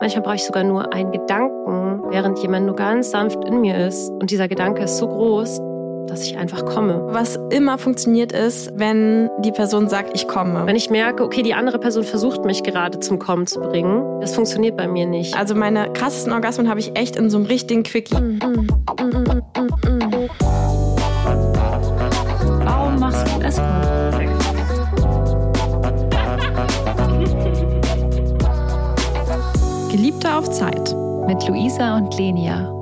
Manchmal brauche ich sogar nur einen Gedanken, während jemand nur ganz sanft in mir ist. Und dieser Gedanke ist so groß, dass ich einfach komme. Was immer funktioniert ist, wenn die Person sagt, ich komme. Wenn ich merke, okay, die andere Person versucht mich gerade zum Kommen zu bringen, das funktioniert bei mir nicht. Also meine krassesten Orgasmen habe ich echt in so einem richtigen Quickie. Warum auf Zeit. Mit Luisa und Lenia.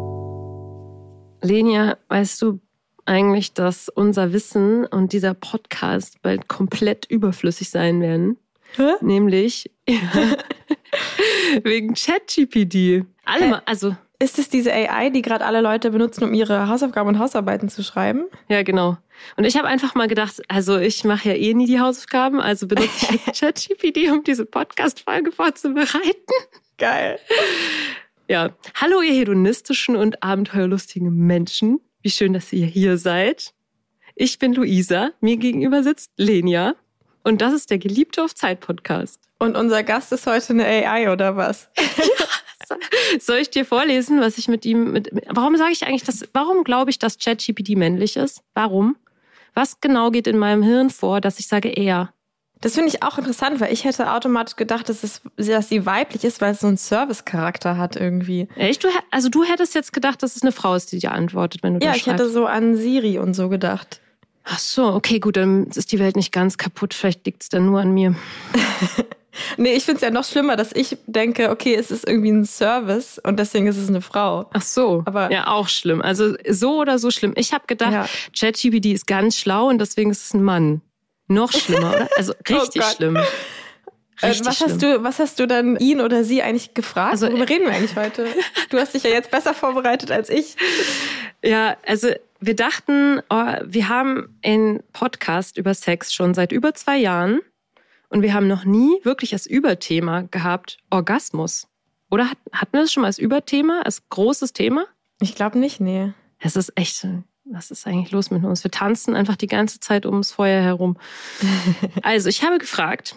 Lenia, weißt du eigentlich, dass unser Wissen und dieser Podcast bald komplett überflüssig sein werden? Hä? Nämlich wegen ChatGPT. Alle also Ist es diese AI, die gerade alle Leute benutzen, um ihre Hausaufgaben und Hausarbeiten zu schreiben? Ja, genau. Und ich habe einfach mal gedacht, also ich mache ja eh nie die Hausaufgaben, also benutze ich jetzt ChatGPT, um diese Podcast-Folge vorzubereiten. Geil. Ja, hallo ihr hedonistischen und abenteuerlustigen Menschen. Wie schön, dass ihr hier seid. Ich bin Luisa, mir gegenüber sitzt Lenia und das ist der Geliebte auf Zeit Podcast. Und unser Gast ist heute eine AI oder was? Soll ich dir vorlesen, was ich mit ihm mit Warum sage ich eigentlich das warum glaube ich, dass ChatGPT männlich ist? Warum? Was genau geht in meinem Hirn vor, dass ich sage er? Das finde ich auch interessant, weil ich hätte automatisch gedacht, dass, es, dass sie weiblich ist, weil es so einen Service-Charakter hat irgendwie. Echt? Du, also du hättest jetzt gedacht, dass es eine Frau ist, die dir antwortet, wenn du Ja, das ich hätte schreibst. so an Siri und so gedacht. Ach so, okay, gut, dann ist die Welt nicht ganz kaputt. Vielleicht liegt es dann nur an mir. Nee, ich finde es ja noch schlimmer, dass ich denke, okay, es ist irgendwie ein Service und deswegen ist es eine Frau. Ach so, Aber- ja, auch schlimm. Also so oder so schlimm. Ich habe gedacht, Ja. ChatGPT ist ganz schlau und deswegen ist es ein Mann. Noch schlimmer, oder? Also richtig Oh schlimm. Äh, Richtig was, schlimm. hast du, was hast du dann ihn oder sie eigentlich gefragt? Also, Worüber reden wir eigentlich heute? Du hast dich ja jetzt besser vorbereitet als ich. Ja, also wir dachten, oh, wir haben einen Podcast über Sex schon seit über zwei Jahren und wir haben noch nie wirklich als Überthema gehabt Orgasmus. Oder hat- hatten wir das schon mal als Überthema, als großes Thema? Ich glaube nicht, nee. Es ist echt, was ist eigentlich los mit uns? Wir tanzen einfach die ganze Zeit ums Feuer herum. Also, ich habe gefragt,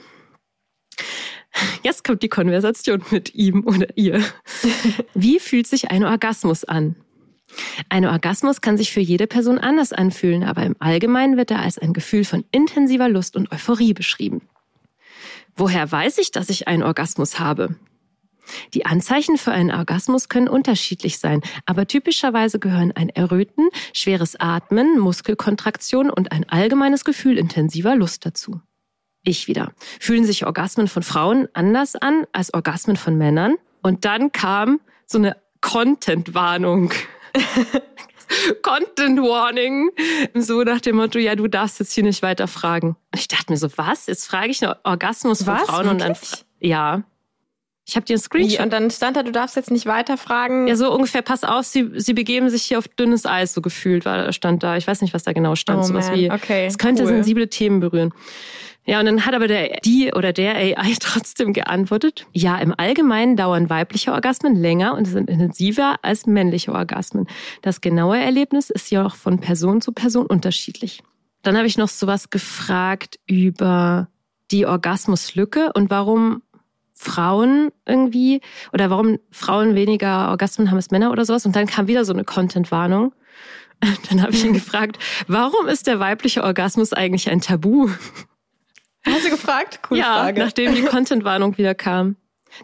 jetzt kommt die Konversation mit ihm oder ihr. Wie fühlt sich ein Orgasmus an? Ein Orgasmus kann sich für jede Person anders anfühlen, aber im Allgemeinen wird er als ein Gefühl von intensiver Lust und Euphorie beschrieben. Woher weiß ich, dass ich einen Orgasmus habe? Die Anzeichen für einen Orgasmus können unterschiedlich sein, aber typischerweise gehören ein Erröten, schweres Atmen, Muskelkontraktion und ein allgemeines Gefühl intensiver Lust dazu. Ich wieder. Fühlen sich Orgasmen von Frauen anders an als Orgasmen von Männern? Und dann kam so eine Content-Warnung. Content Warning. So nach dem Motto, ja, du darfst jetzt hier nicht weiter fragen. Und ich dachte mir so, was? Jetzt frage ich einen Orgasmus von Was? Frauen und dann. Wirklich? Ja. Ich habe dir einen? Screenshot. Und dann stand da, du darfst jetzt nicht weiter fragen. Ja, so ungefähr, pass auf, sie, sie begeben sich hier auf dünnes Eis, so gefühlt, war, stand da. Ich weiß nicht, was da genau stand. Oh Sowas man, wie, okay, es könnte cool. sensible Themen berühren. Ja, und dann hat aber der, die oder der AI trotzdem geantwortet, ja, im Allgemeinen dauern weibliche Orgasmen länger und sind intensiver als männliche Orgasmen. Das genaue Erlebnis ist jedoch von Person zu Person unterschiedlich. Dann habe ich noch sowas gefragt über die Orgasmuslücke und warum Frauen irgendwie oder warum Frauen weniger Orgasmen haben als Männer oder sowas. Und dann kam wieder so eine Content-Warnung. Dann habe ich ihn gefragt, warum ist der weibliche Orgasmus eigentlich ein Tabu? Hast du gefragt? Coole ja, Frage. nachdem die Content-Warnung wieder kam.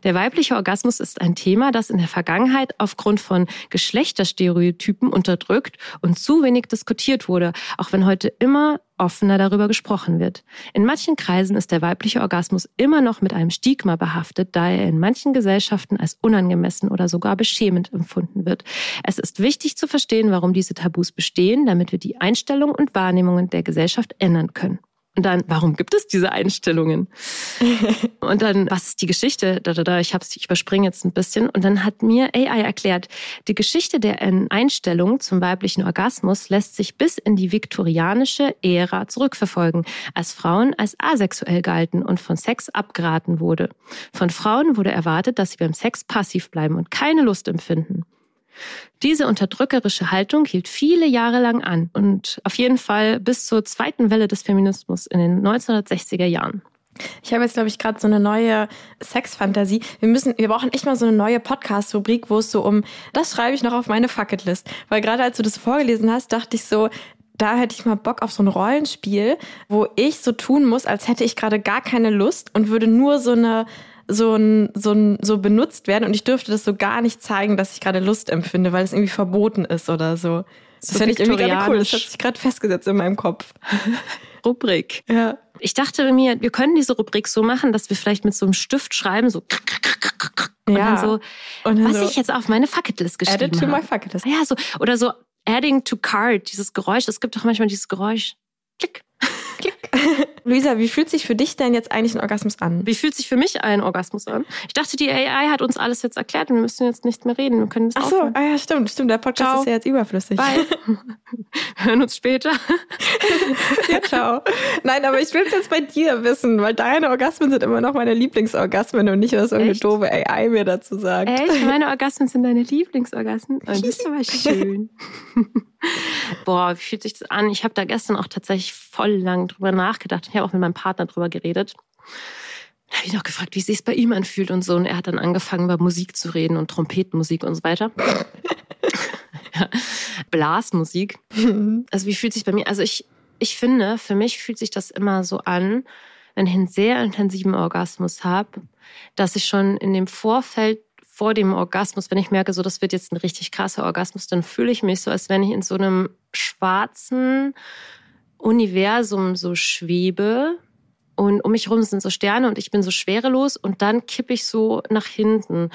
Der weibliche Orgasmus ist ein Thema, das in der Vergangenheit aufgrund von Geschlechterstereotypen unterdrückt und zu wenig diskutiert wurde, auch wenn heute immer offener darüber gesprochen wird. In manchen Kreisen ist der weibliche Orgasmus immer noch mit einem Stigma behaftet, da er in manchen Gesellschaften als unangemessen oder sogar beschämend empfunden wird. Es ist wichtig zu verstehen, warum diese Tabus bestehen, damit wir die Einstellung und Wahrnehmungen der Gesellschaft ändern können. Und dann, warum gibt es diese Einstellungen? Und dann, was ist die Geschichte? Da, da, da, ich hab's, ich überspringe jetzt ein bisschen. Und dann hat mir AI erklärt, die Geschichte der Einstellung zum weiblichen Orgasmus lässt sich bis in die viktorianische Ära zurückverfolgen, als Frauen als asexuell galten und von Sex abgeraten wurde. Von Frauen wurde erwartet, dass sie beim Sex passiv bleiben und keine Lust empfinden. Diese unterdrückerische Haltung hielt viele Jahre lang an und auf jeden Fall bis zur zweiten Welle des Feminismus in den 1960er Jahren. Ich habe jetzt, glaube ich, gerade so eine neue Sexfantasie. Wir müssen, wir brauchen echt mal so eine neue Podcast-Rubrik, wo es so um, das schreibe ich noch auf meine Fucketlist. Weil gerade als du das vorgelesen hast, dachte ich so, da hätte ich mal Bock auf so ein Rollenspiel, wo ich so tun muss, als hätte ich gerade gar keine Lust und würde nur so eine so ein, so ein, so benutzt werden und ich dürfte das so gar nicht zeigen, dass ich gerade Lust empfinde, weil es irgendwie verboten ist oder so. Das So fände ich irgendwie gerade cool. Das hat sich gerade festgesetzt in meinem Kopf. Rubrik. Ja. Ich dachte mir, wir können diese Rubrik so machen, dass wir vielleicht mit so einem Stift schreiben, so und Ja. dann so, Und dann was so, ich jetzt auf meine Fucketlist geschrieben added to my habe. Fucketlist. Ja, so oder so adding to cart, dieses Geräusch. Es gibt doch manchmal dieses Geräusch. Klick. Luisa, wie fühlt sich für dich denn jetzt eigentlich ein Orgasmus an? Wie fühlt sich für mich ein Orgasmus an? Ich dachte, die AI hat uns alles jetzt erklärt und wir müssen jetzt nicht mehr reden. Wir können Ach so, ah ja, stimmt, stimmt. Der Podcast Ciao. ist ja jetzt überflüssig. Bye. Wir hören uns später. Ja, ciao. Nein, aber ich will es jetzt bei dir wissen, weil deine Orgasmen sind immer noch meine Lieblingsorgasmen und nicht, was irgendeine Echt? doofe AI mir dazu sagt. Echt? Meine Orgasmen sind deine Lieblingsorgasmen? Oh, das ist aber schön. Boah, wie fühlt sich das an? Ich habe da gestern auch tatsächlich voll lang drüber nachgedacht. Ich habe auch mit meinem Partner drüber geredet. Da habe ich noch gefragt, wie es sich bei ihm anfühlt und so. Und er hat dann angefangen, über Musik zu reden und Trompetenmusik und so weiter. ja. Blasmusik. Also wie fühlt sich bei mir? Also ich, ich finde, für mich fühlt sich das immer so an, wenn ich einen sehr intensiven Orgasmus habe, dass ich schon in dem Vorfeld vor dem Orgasmus, wenn ich merke, so das wird jetzt ein richtig krasser Orgasmus, dann fühle ich mich so, als wenn ich in so einem schwarzen Universum so schwebe und um mich herum sind so Sterne und ich bin so schwerelos und dann kippe ich so nach hinten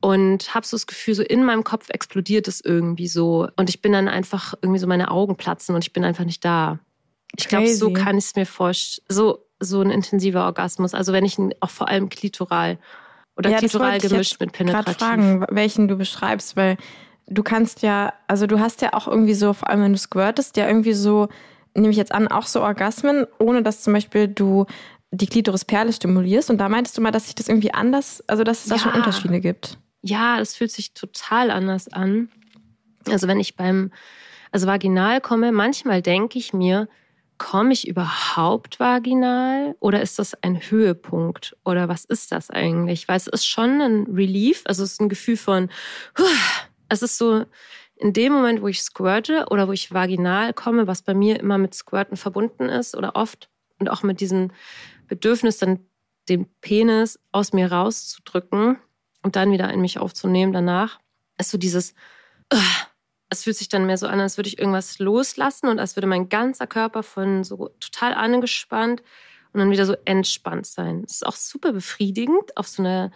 und habe so das Gefühl, so in meinem Kopf explodiert es irgendwie so und ich bin dann einfach irgendwie so meine Augen platzen und ich bin einfach nicht da. Ich glaube, so kann ich es mir vorstellen. So so ein intensiver Orgasmus, also wenn ich ihn auch vor allem klitoral oder Ja, das klitoral ich gemischt mit Gerade penetrativ. fragen, welchen du beschreibst, weil du kannst ja, also du hast ja auch irgendwie so, vor allem wenn du squirtest, ja irgendwie so, nehme ich jetzt an, auch so Orgasmen, ohne dass zum Beispiel du die Klitorisperle stimulierst. Und da meintest du mal, dass sich das irgendwie anders, also dass es da Ja. schon Unterschiede gibt. Ja, es fühlt sich total anders an. Also wenn ich beim, also vaginal komme, manchmal denke ich mir, komme ich überhaupt vaginal oder ist das ein Höhepunkt oder was ist das eigentlich? Weil es ist schon ein Relief, also es ist ein Gefühl von, es ist so in dem Moment, wo ich squirte oder wo ich vaginal komme, was bei mir immer mit Squirten verbunden ist oder oft und auch mit diesem Bedürfnis, dann den Penis aus mir rauszudrücken und dann wieder in mich aufzunehmen danach, ist so dieses, es fühlt sich dann mehr so an, als würde ich irgendwas loslassen und als würde mein ganzer Körper von so total angespannt und dann wieder so entspannt sein. Es ist auch super befriedigend auf so eine,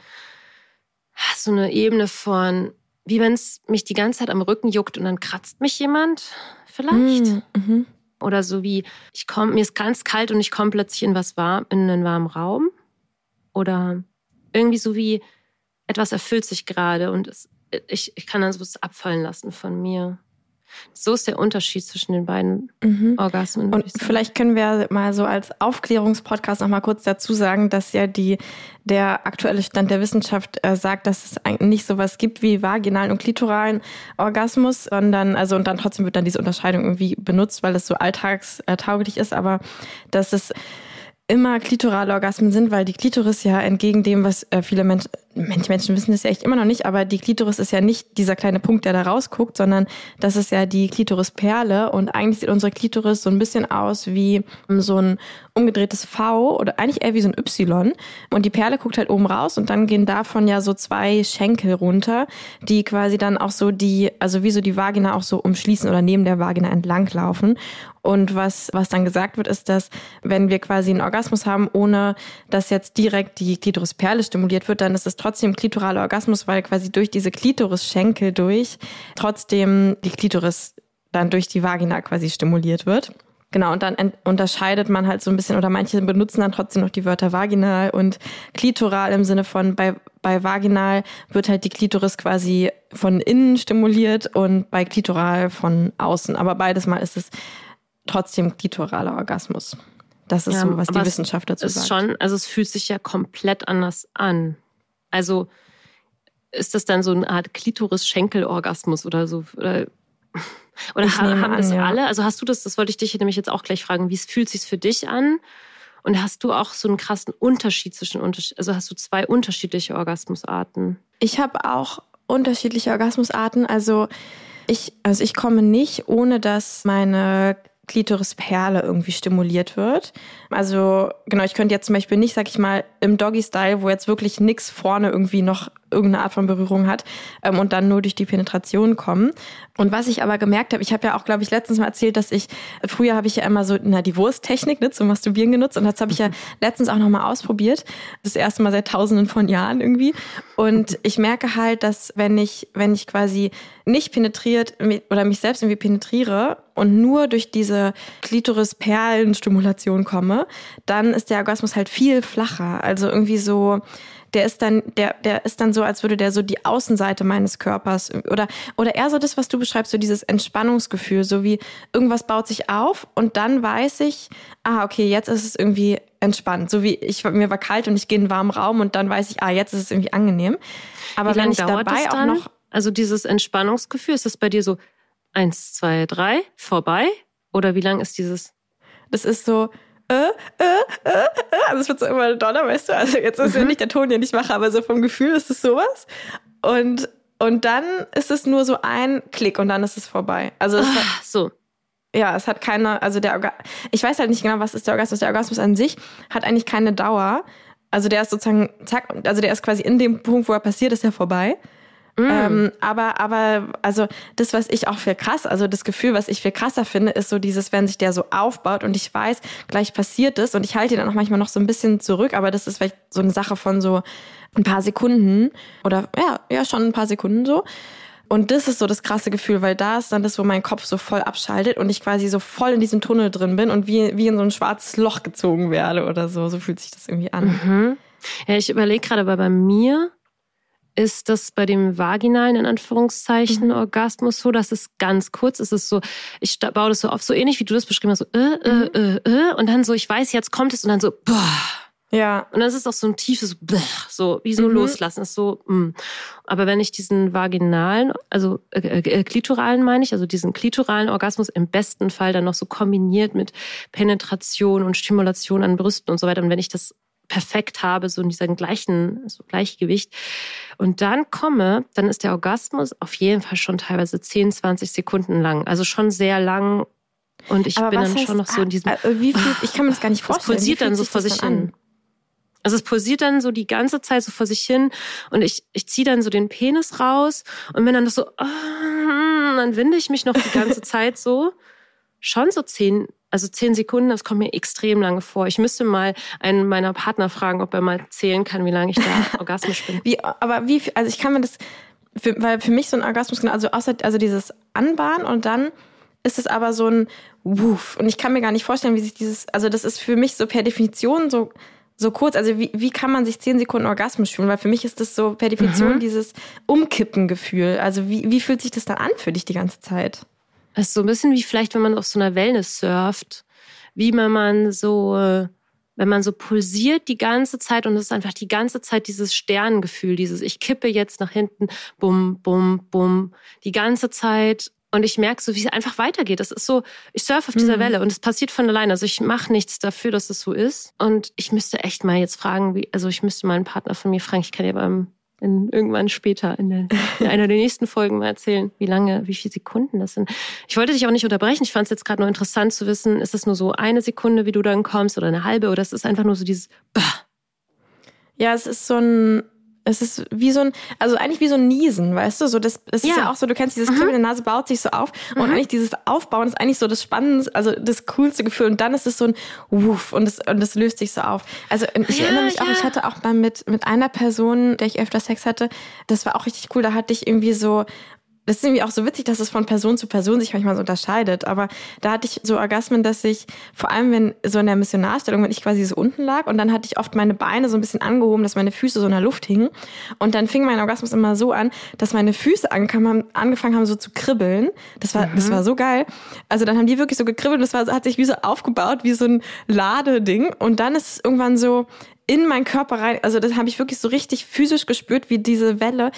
so eine Ebene von, wie wenn es mich die ganze Zeit am Rücken juckt und dann kratzt mich jemand vielleicht. Mm, mhm. Oder so wie, ich komme, mir ist ganz kalt und ich komme plötzlich in was warm, in einen warmen Raum. Oder irgendwie so wie, etwas erfüllt sich gerade und es, ich, ich kann dann so was abfallen lassen von mir. So ist der Unterschied zwischen den beiden Mhm. Orgasmen. Und vielleicht können wir mal so als Aufklärungspodcast noch mal kurz dazu sagen, dass ja die, der aktuelle Stand der Wissenschaft äh, sagt, dass es eigentlich nicht sowas gibt wie vaginalen und klitoralen Orgasmus, sondern, also, und dann trotzdem wird dann diese Unterscheidung irgendwie benutzt, weil es so alltagstauglich ist, aber dass es immer klitorale Orgasmen sind, weil die Klitoris ja entgegen dem, was äh, viele Menschen, manche Menschen wissen das ja echt immer noch nicht, aber die Klitoris ist ja nicht dieser kleine Punkt, der da rausguckt, sondern das ist ja die Klitorisperle. Und eigentlich sieht unsere Klitoris so ein bisschen aus wie so ein umgedrehtes V oder eigentlich eher wie so ein Y. Und die Perle guckt halt oben raus und dann gehen davon ja so zwei Schenkel runter, die quasi dann auch so die, also wie so die Vagina auch so umschließen oder neben der Vagina entlang laufen und was, was dann gesagt wird, ist, dass wenn wir quasi einen Orgasmus haben, ohne dass jetzt direkt die Klitorisperle stimuliert wird, dann ist es trotzdem klitoraler Orgasmus, weil quasi durch diese Klitorisschenkel durch trotzdem die Klitoris dann durch die Vagina quasi stimuliert wird. Genau, und dann unterscheidet man halt so ein bisschen, oder manche benutzen dann trotzdem noch die Wörter vaginal und klitoral im Sinne von bei, bei vaginal wird halt die Klitoris quasi von innen stimuliert und bei klitoral von außen. Aber beides mal ist es trotzdem klitoraler Orgasmus. Das ist Ja, so, was die Wissenschaft dazu ist sagt. schon, also es fühlt sich ja komplett anders an. Also ist das dann so eine Art Klitoris-Schenkel-Orgasmus oder so? Oder, oder ha- haben an, das ja. alle? Also hast du das, das wollte ich dich nämlich jetzt auch gleich fragen, wie es fühlt sich für dich an? Und hast du auch so einen krassen Unterschied zwischen also hast du zwei unterschiedliche Orgasmusarten? Ich habe auch unterschiedliche Orgasmusarten. Also ich, also ich komme nicht, ohne dass meine Klitorisperle irgendwie stimuliert wird. Also genau, ich könnte jetzt zum Beispiel nicht, sag ich mal, im Doggy-Style, wo jetzt wirklich nichts vorne irgendwie noch irgendeine Art von Berührung hat ähm, und dann nur durch die Penetration kommen. Und was ich aber gemerkt habe, ich habe ja auch, glaube ich, letztens mal erzählt, dass ich, früher habe ich ja immer so, na, die Wursttechnik ne, zum Masturbieren genutzt und das habe ich ja letztens auch nochmal ausprobiert. Das erste Mal seit tausenden von Jahren irgendwie. Und ich merke halt, dass wenn ich, wenn ich quasi nicht penetriert oder mich selbst irgendwie penetriere und nur durch diese Klitoris-Perlen-Stimulation komme, dann ist der Orgasmus halt viel flacher. Also irgendwie so, der ist dann, der, der ist dann so, als würde der so die Außenseite meines Körpers oder, oder eher so das, was du beschreibst, so dieses Entspannungsgefühl, so wie irgendwas baut sich auf und dann weiß ich, ah, okay, jetzt ist es irgendwie entspannt. So wie ich, mir war kalt und ich gehe in einen warmen Raum und dann weiß ich, ah, jetzt ist es irgendwie angenehm. Aber wenn ich dabei auch noch. Also dieses Entspannungsgefühl, ist das bei dir so eins, zwei, drei, vorbei? Oder wie lang ist dieses? Das ist so, äh, äh, äh, äh. Also es wird so immer doller, weißt du? Also jetzt ist mhm. ja nicht der Ton, den ich mache, aber so vom Gefühl ist es sowas. Und, und dann ist es nur so ein Klick und dann ist es vorbei. Also es Ach, hat, so. Ja, es hat keine, also der Orgasmus, ich weiß halt nicht genau, was ist der Orgasmus. Der Orgasmus an sich hat eigentlich keine Dauer. Also der ist sozusagen, zack, also der ist quasi in dem Punkt, wo er passiert, ist er vorbei. Mm. Ähm, aber, aber, also das, was ich auch viel krass, also das Gefühl, was ich viel krasser finde, ist so dieses, wenn sich der so aufbaut und ich weiß, gleich passiert es und ich halte ihn dann auch manchmal noch so ein bisschen zurück, aber das ist vielleicht so eine Sache von so ein paar Sekunden oder ja, ja, schon ein paar Sekunden so. Und das ist so das krasse Gefühl, weil da ist dann das, wo mein Kopf so voll abschaltet und ich quasi so voll in diesem Tunnel drin bin und wie, wie in so ein schwarzes Loch gezogen werde oder so. So fühlt sich das irgendwie an. Mhm. Ja, ich überlege gerade, aber bei mir ist das bei dem vaginalen, in Anführungszeichen, mhm. Orgasmus so, dass es ganz kurz ist. Es ist so, ich baue das so auf, so ähnlich wie du das beschrieben hast, so, äh, äh, mhm. äh, äh, und dann so, ich weiß, jetzt kommt es und dann so, boah. Ja. Und dann ist es auch so ein tiefes, so wie so mhm. loslassen, ist so, mh. Mm. Aber wenn ich diesen vaginalen, also äh, äh, klitoralen meine ich, also diesen klitoralen Orgasmus im besten Fall dann noch so kombiniert mit Penetration und Stimulation an Brüsten und so weiter, und wenn ich das perfekt habe, so in diesem gleichen so Gleichgewicht. Und dann komme, dann ist der Orgasmus auf jeden Fall schon teilweise 10, 20 Sekunden lang. Also schon sehr lang. Und ich Aber bin dann heißt, schon noch so in diesem. Äh, wie viel, ich kann mir das gar nicht vorstellen. Es pulsiert dann so vor sich hin. Also es pulsiert dann so die ganze Zeit so vor sich hin und ich, ich ziehe dann so den Penis raus und bin dann so, oh, dann winde ich mich noch die ganze Zeit so. Schon so zehn, also zehn Sekunden, das kommt mir extrem lange vor. Ich müsste mal einen meiner Partner fragen, ob er mal zählen kann, wie lange ich da orgasmisch bin. Wie, aber wie, also ich kann mir das, für, weil für mich so ein Orgasmus, genau, also außer, also dieses Anbahnen und dann ist es aber so ein Wuff. Und ich kann mir gar nicht vorstellen, wie sich dieses, also das ist für mich so per Definition so, so kurz. Also wie, wie kann man sich zehn Sekunden Orgasmus fühlen? Weil für mich ist das so per Definition mhm. dieses Umkippen-Gefühl. Also wie, wie fühlt sich das dann an für dich die ganze Zeit? Es ist so ein bisschen wie vielleicht, wenn man auf so einer Wellness surft, wie wenn man so, wenn man so pulsiert die ganze Zeit und es ist einfach die ganze Zeit dieses Sternengefühl, dieses ich kippe jetzt nach hinten, bum, bum, bum, die ganze Zeit. Und ich merke so, wie es einfach weitergeht. Das ist so, ich surfe auf dieser mhm. Welle und es passiert von alleine. Also ich mache nichts dafür, dass es so ist. Und ich müsste echt mal jetzt fragen, wie, also ich müsste mal einen Partner von mir fragen, ich kann ja beim in, irgendwann später in, der, in einer der nächsten Folgen mal erzählen, wie lange, wie viele Sekunden das sind. Ich wollte dich auch nicht unterbrechen. Ich fand es jetzt gerade nur interessant zu wissen, ist es nur so eine Sekunde, wie du dann kommst oder eine halbe oder ist es einfach nur so dieses bah. Ja, es ist so ein es ist wie so ein, also eigentlich wie so ein Niesen, weißt du? So das, es ja. ist ja auch so, du kennst dieses. Kribbeln in der Nase, baut sich so auf. Mhm. Und eigentlich dieses Aufbauen ist eigentlich so das Spannendste, also das coolste Gefühl. Und dann ist es so ein Wuff und es, und es löst sich so auf. Also ich ja, erinnere mich ja. auch, ich hatte auch mal mit, mit einer Person, der ich öfter Sex hatte, das war auch richtig cool. Da hatte ich irgendwie so das ist irgendwie auch so witzig, dass es von Person zu Person sich manchmal so unterscheidet. Aber da hatte ich so Orgasmen, dass ich, vor allem wenn so in der Missionarstellung, wenn ich quasi so unten lag und dann hatte ich oft meine Beine so ein bisschen angehoben, dass meine Füße so in der Luft hingen. Und dann fing mein Orgasmus immer so an, dass meine Füße angefangen haben, angefangen haben so zu kribbeln. Das war, mhm. das war so geil. Also dann haben die wirklich so gekribbelt und das war, hat sich wie so aufgebaut, wie so ein Ladeding. Und dann ist es irgendwann so, in meinen Körper rein. Also das habe ich wirklich so richtig physisch gespürt, wie diese Welle,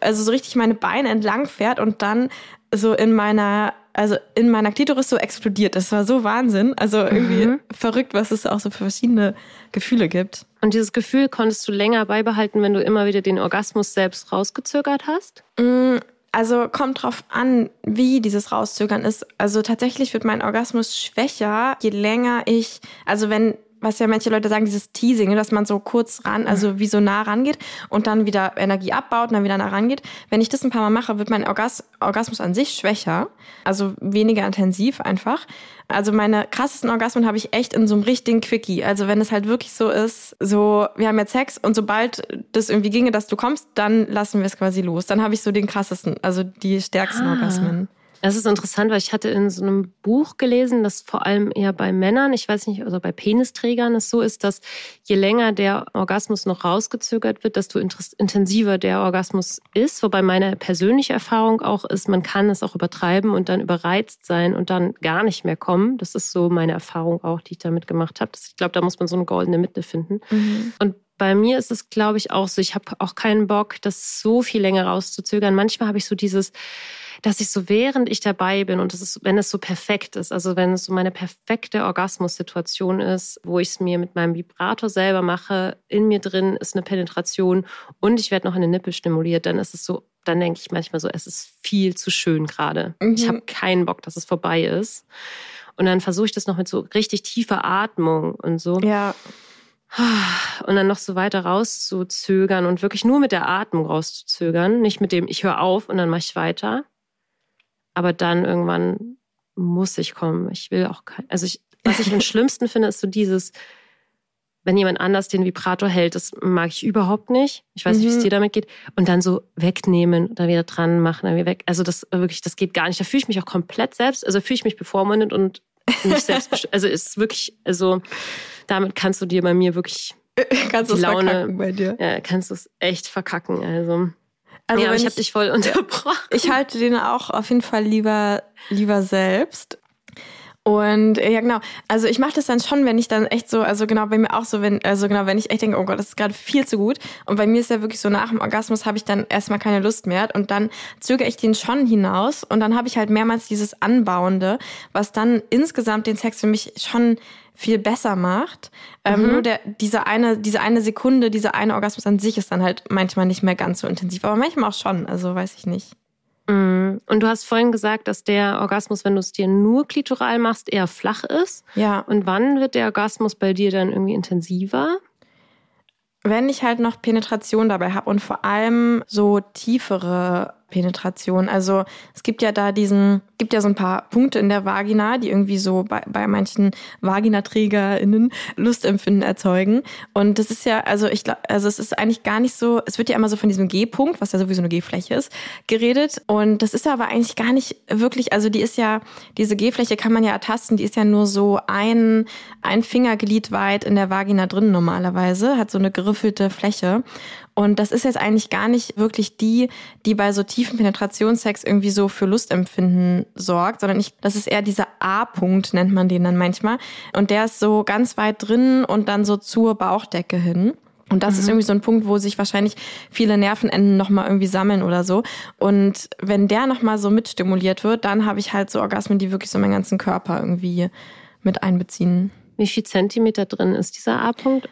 also so richtig meine Beine entlang fährt und dann so in meiner also in meiner Klitoris so explodiert. Das war so Wahnsinn. Also irgendwie mhm. verrückt, was es auch so für verschiedene Gefühle gibt. Und dieses Gefühl konntest du länger beibehalten, wenn du immer wieder den Orgasmus selbst rausgezögert hast? Mm, also kommt drauf an, wie dieses Rauszögern ist. Also tatsächlich wird mein Orgasmus schwächer, je länger ich, also wenn was ja manche Leute sagen, dieses Teasing, dass man so kurz ran, also wie so nah rangeht und dann wieder Energie abbaut und dann wieder nah rangeht. Wenn ich das ein paar Mal mache, wird mein Orgas Orgasmus an sich schwächer, also weniger intensiv einfach. Also meine krassesten Orgasmen habe ich echt in so einem richtigen Quickie. Also wenn es halt wirklich so ist, so wir haben jetzt Sex und sobald das irgendwie ginge, dass du kommst, dann lassen wir es quasi los. Dann habe ich so den krassesten, also die stärksten ah. Orgasmen. Das ist interessant, weil ich hatte in so einem Buch gelesen, dass vor allem eher bei Männern, ich weiß nicht, also bei Penisträgern es so ist, dass je länger der Orgasmus noch rausgezögert wird, desto intensiver der Orgasmus ist. Wobei meine persönliche Erfahrung auch ist, man kann es auch übertreiben und dann überreizt sein und dann gar nicht mehr kommen. Das ist so meine Erfahrung auch, die ich damit gemacht habe. Ich glaube, da muss man so eine goldene Mitte finden. Mhm. Und bei mir ist es, glaube ich, auch so, ich habe auch keinen Bock, das so viel länger rauszuzögern. Manchmal habe ich so dieses, dass ich so während ich dabei bin und das ist, wenn es so perfekt ist, also wenn es so meine perfekte Orgasmussituation ist, wo ich es mir mit meinem Vibrator selber mache, in mir drin ist eine Penetration und ich werde noch in den Nippel stimuliert, dann ist es so, dann denke ich manchmal so, es ist viel zu schön gerade. Mhm. Ich habe keinen Bock, dass es vorbei ist. Und dann versuche ich das noch mit so richtig tiefer Atmung und so. Ja. Und dann noch so weiter rauszuzögern und wirklich nur mit der Atmung rauszuzögern, nicht mit dem, ich höre auf und dann mache ich weiter. Aber dann irgendwann muss ich kommen. Ich will auch kein, also ich, was ich am schlimmsten finde, ist so dieses, wenn jemand anders den Vibrator hält, das mag ich überhaupt nicht. Ich weiß nicht, wie es mhm. dir damit geht. Und dann so wegnehmen, dann wieder dran machen, dann wieder weg. Also das wirklich, das geht gar nicht. Da fühle ich mich auch komplett selbst, also fühle ich mich bevormundet und nicht selbst, also ist wirklich, also damit kannst du dir bei mir wirklich kannst die Laune, bei dir. Ja, kannst du es echt verkacken. Also also ja, ich, ich habe dich voll unterbrochen. Ich halte den auch auf jeden Fall lieber, lieber selbst. Und ja, genau. Also ich mache das dann schon, wenn ich dann echt so, also genau bei mir auch so, wenn, also genau, wenn ich echt denke, oh Gott, das ist gerade viel zu gut. Und bei mir ist ja wirklich so, nach dem Orgasmus habe ich dann erstmal keine Lust mehr. Und dann zögere ich den schon hinaus. Und dann habe ich halt mehrmals dieses Anbauende, was dann insgesamt den Sex für mich schon viel besser macht. Ähm, mhm. nur der, diese eine, diese eine Sekunde, dieser eine Orgasmus an sich ist dann halt manchmal nicht mehr ganz so intensiv, aber manchmal auch schon, also weiß ich nicht. Mhm. Und du hast vorhin gesagt, dass der Orgasmus, wenn du es dir nur klitoral machst, eher flach ist. Ja. Und wann wird der Orgasmus bei dir dann irgendwie intensiver? Wenn ich halt noch Penetration dabei habe und vor allem so tiefere Penetration. Also es gibt ja da diesen, gibt ja so ein paar Punkte in der Vagina, die irgendwie so bei, bei manchen VaginaträgerInnen Lustempfinden erzeugen. Und das ist ja, also ich also es ist eigentlich gar nicht so, es wird ja immer so von diesem G-Punkt, was ja sowieso eine G-Fläche ist, geredet. Und das ist aber eigentlich gar nicht wirklich, also die ist ja, diese G-Fläche kann man ja ertasten, die ist ja nur so ein, ein Fingerglied weit in der Vagina drin normalerweise, hat so eine geriffelte Fläche. Und das ist jetzt eigentlich gar nicht wirklich die, die bei so tiefen Penetrationssex irgendwie so für Lustempfinden sorgt, sondern ich, das ist eher dieser A-Punkt, nennt man den dann manchmal. Und der ist so ganz weit drin und dann so zur Bauchdecke hin. Und das mhm. ist irgendwie so ein Punkt, wo sich wahrscheinlich viele Nervenenden nochmal irgendwie sammeln oder so. Und wenn der nochmal so mitstimuliert wird, dann habe ich halt so Orgasmen, die wirklich so meinen ganzen Körper irgendwie mit einbeziehen. Wie viel Zentimeter drin ist dieser A-Punkt?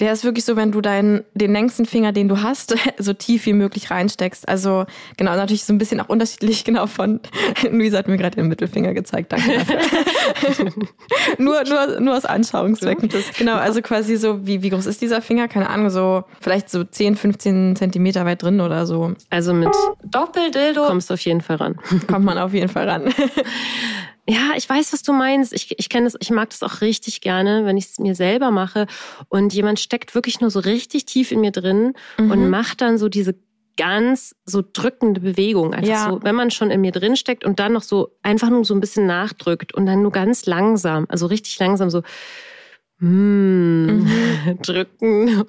Der ist wirklich so, wenn du deinen, den längsten Finger, den du hast, so tief wie möglich reinsteckst. Also genau, natürlich so ein bisschen auch unterschiedlich, genau von, Luisa hat mir gerade den Mittelfinger gezeigt, danke dafür. nur, nur, nur aus Anschauungszwecken. Genau, also quasi so, wie, wie groß ist dieser Finger? Keine Ahnung, so vielleicht so 10, 15 Zentimeter weit drin oder so. Also mit Doppeldildo kommst du auf jeden Fall ran. Kommt man auf jeden Fall ran. Ja, ich weiß, was du meinst. Ich, ich kenne das, ich mag das auch richtig gerne, wenn ich es mir selber mache. Und jemand steckt wirklich nur so richtig tief in mir drin mhm. und macht dann so diese ganz so drückende Bewegung. Einfach ja. so, wenn man schon in mir drin steckt und dann noch so einfach nur so ein bisschen nachdrückt und dann nur ganz langsam, also richtig langsam so mm, mhm. drücken.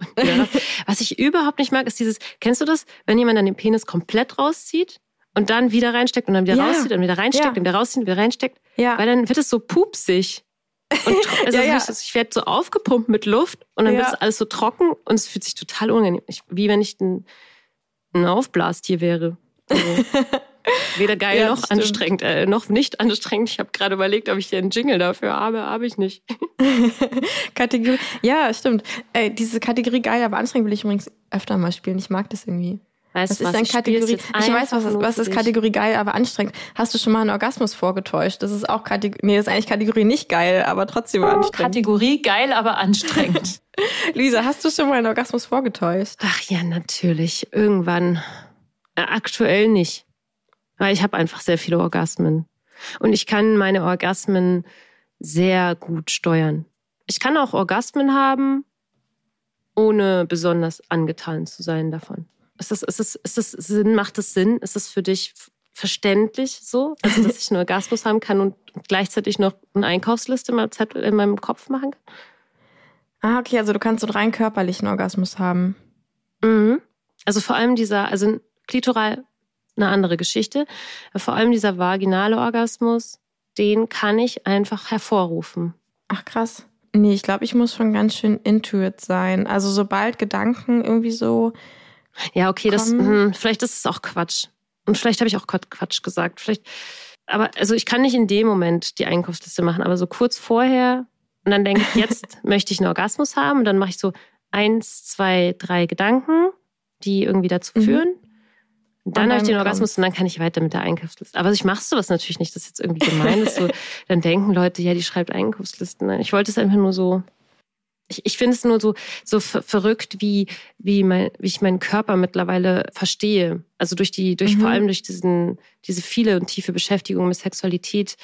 Was ich überhaupt nicht mag, ist dieses, kennst du das, wenn jemand dann den Penis komplett rauszieht? und dann wieder reinsteckt und dann wieder ja. rauszieht und wieder reinsteckt ja. und wieder rauszieht und wieder reinsteckt. Ja. Weil dann wird es so pupsig. Und also ja, ja. Ich werde so aufgepumpt mit Luft und dann wird es alles so trocken und es fühlt sich total unangenehm. Ich, wie wenn ich ein, ein Aufblastier wäre. Also. Weder geil Ja, noch anstrengend, äh, noch nicht anstrengend. Ich habe gerade überlegt, ob ich dir einen Jingle dafür habe, habe ich nicht. Kategorie. Ja, stimmt. Ey, diese Kategorie geil, aber anstrengend will ich übrigens öfter mal spielen. Ich mag das irgendwie. Weißt Was du ist spiel's Kategorie? Ich weiß, was, was ist. Kategorie geil, aber anstrengend. Hast du schon mal einen Orgasmus vorgetäuscht? Das ist auch Kategorie. Nee, das ist eigentlich Kategorie nicht geil, aber trotzdem anstrengend. Kategorie geil, aber anstrengend. Lisa, hast du schon mal einen Orgasmus vorgetäuscht? Ach ja, natürlich. Irgendwann. Äh, aktuell nicht. Weil ich habe einfach sehr viele Orgasmen. Und ich kann meine Orgasmen sehr gut steuern. Ich kann auch Orgasmen haben, ohne besonders angetan zu sein davon. Ist das, ist das, ist das Sinn, macht das Sinn? Ist das für dich verständlich so? Also, dass ich einen Orgasmus haben kann und gleichzeitig noch eine Einkaufsliste in meinem, Zettel, in meinem Kopf machen kann? Ah, okay, also du kannst so einen rein körperlichen Orgasmus haben. Mhm. Also vor allem dieser, also klitoral eine andere Geschichte. Vor allem dieser vaginale Orgasmus, den kann ich einfach hervorrufen. Ach krass. Nee, ich glaube, ich muss schon ganz schön intuit sein. Also sobald Gedanken irgendwie so. Ja, okay, das hm, vielleicht ist es auch Quatsch. Und vielleicht habe ich auch Quat- Quatsch gesagt. Vielleicht, aber also ich kann nicht in dem Moment die Einkaufsliste machen, aber so kurz vorher und dann denke ich, jetzt möchte ich einen Orgasmus haben und dann mache ich so eins, zwei, drei Gedanken, die irgendwie dazu Mhm. führen. Und dann Und habe ich dann den Orgasmus und dann kann ich weiter mit der Einkaufsliste. Aber ich mache sowas natürlich nicht, das ist jetzt irgendwie gemein ist. So, dann denken Leute, ja, die schreibt Einkaufslisten. Nein, ich wollte es einfach nur so. Ich, ich finde es nur so, so ver verrückt, wie, wie, mein, wie ich meinen Körper mittlerweile verstehe. Also durch die, durch Mhm. vor allem durch diesen, diese viele und tiefe Beschäftigung mit Sexualität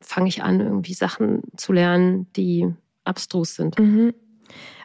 fange ich an, irgendwie Sachen zu lernen, die abstrus sind. Mhm.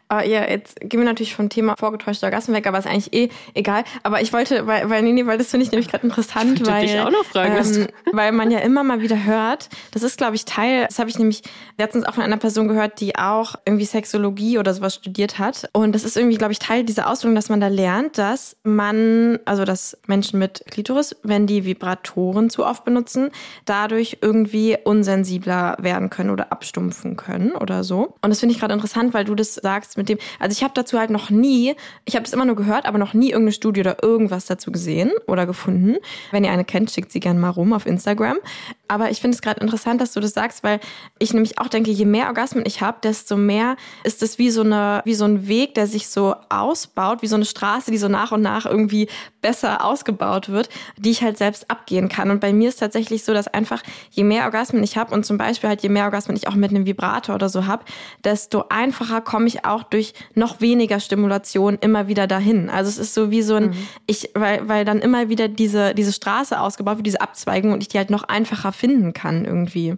Aber ja, jetzt gehen wir natürlich vom Thema vorgetäuschter Orgasmus weg, aber ist eigentlich eh egal. Aber ich wollte, weil, weil, nee, nee, weil das finde ich nämlich gerade interessant, Ich weil, dich auch noch fragen, ähm, weil man ja immer mal wieder hört, das ist, glaube ich, Teil, das habe ich nämlich letztens auch von einer Person gehört, die auch irgendwie Sexologie oder sowas studiert hat. Und das ist irgendwie, glaube ich, Teil dieser Ausbildung, dass man da lernt, dass man, also dass Menschen mit Klitoris, wenn die Vibratoren zu oft benutzen, dadurch irgendwie unsensibler werden können oder abstumpfen können oder so. Und das finde ich gerade interessant, weil du das sagst mit dem, also ich habe dazu halt noch nie, ich habe das immer nur gehört, aber noch nie irgendeine Studie oder irgendwas dazu gesehen oder gefunden. Wenn ihr eine kennt, schickt sie gerne mal rum auf Instagram. Aber ich finde es gerade interessant, dass du das sagst, weil ich nämlich auch denke, je mehr Orgasmen ich habe, desto mehr ist es wie so eine, wie so ein Weg, der sich so ausbaut, wie so eine Straße, die so nach und nach irgendwie besser ausgebaut wird, die ich halt selbst abgehen kann. Und bei mir ist tatsächlich so, dass einfach je mehr Orgasmen ich habe und zum Beispiel halt je mehr Orgasmen ich auch mit einem Vibrator oder so habe, desto einfacher komme ich auch durch noch weniger Stimulation immer wieder dahin. Also es ist so wie so ein, ich, weil, weil dann immer wieder diese, diese Straße ausgebaut wird, diese Abzweigung und ich die halt noch einfacher finden kann irgendwie.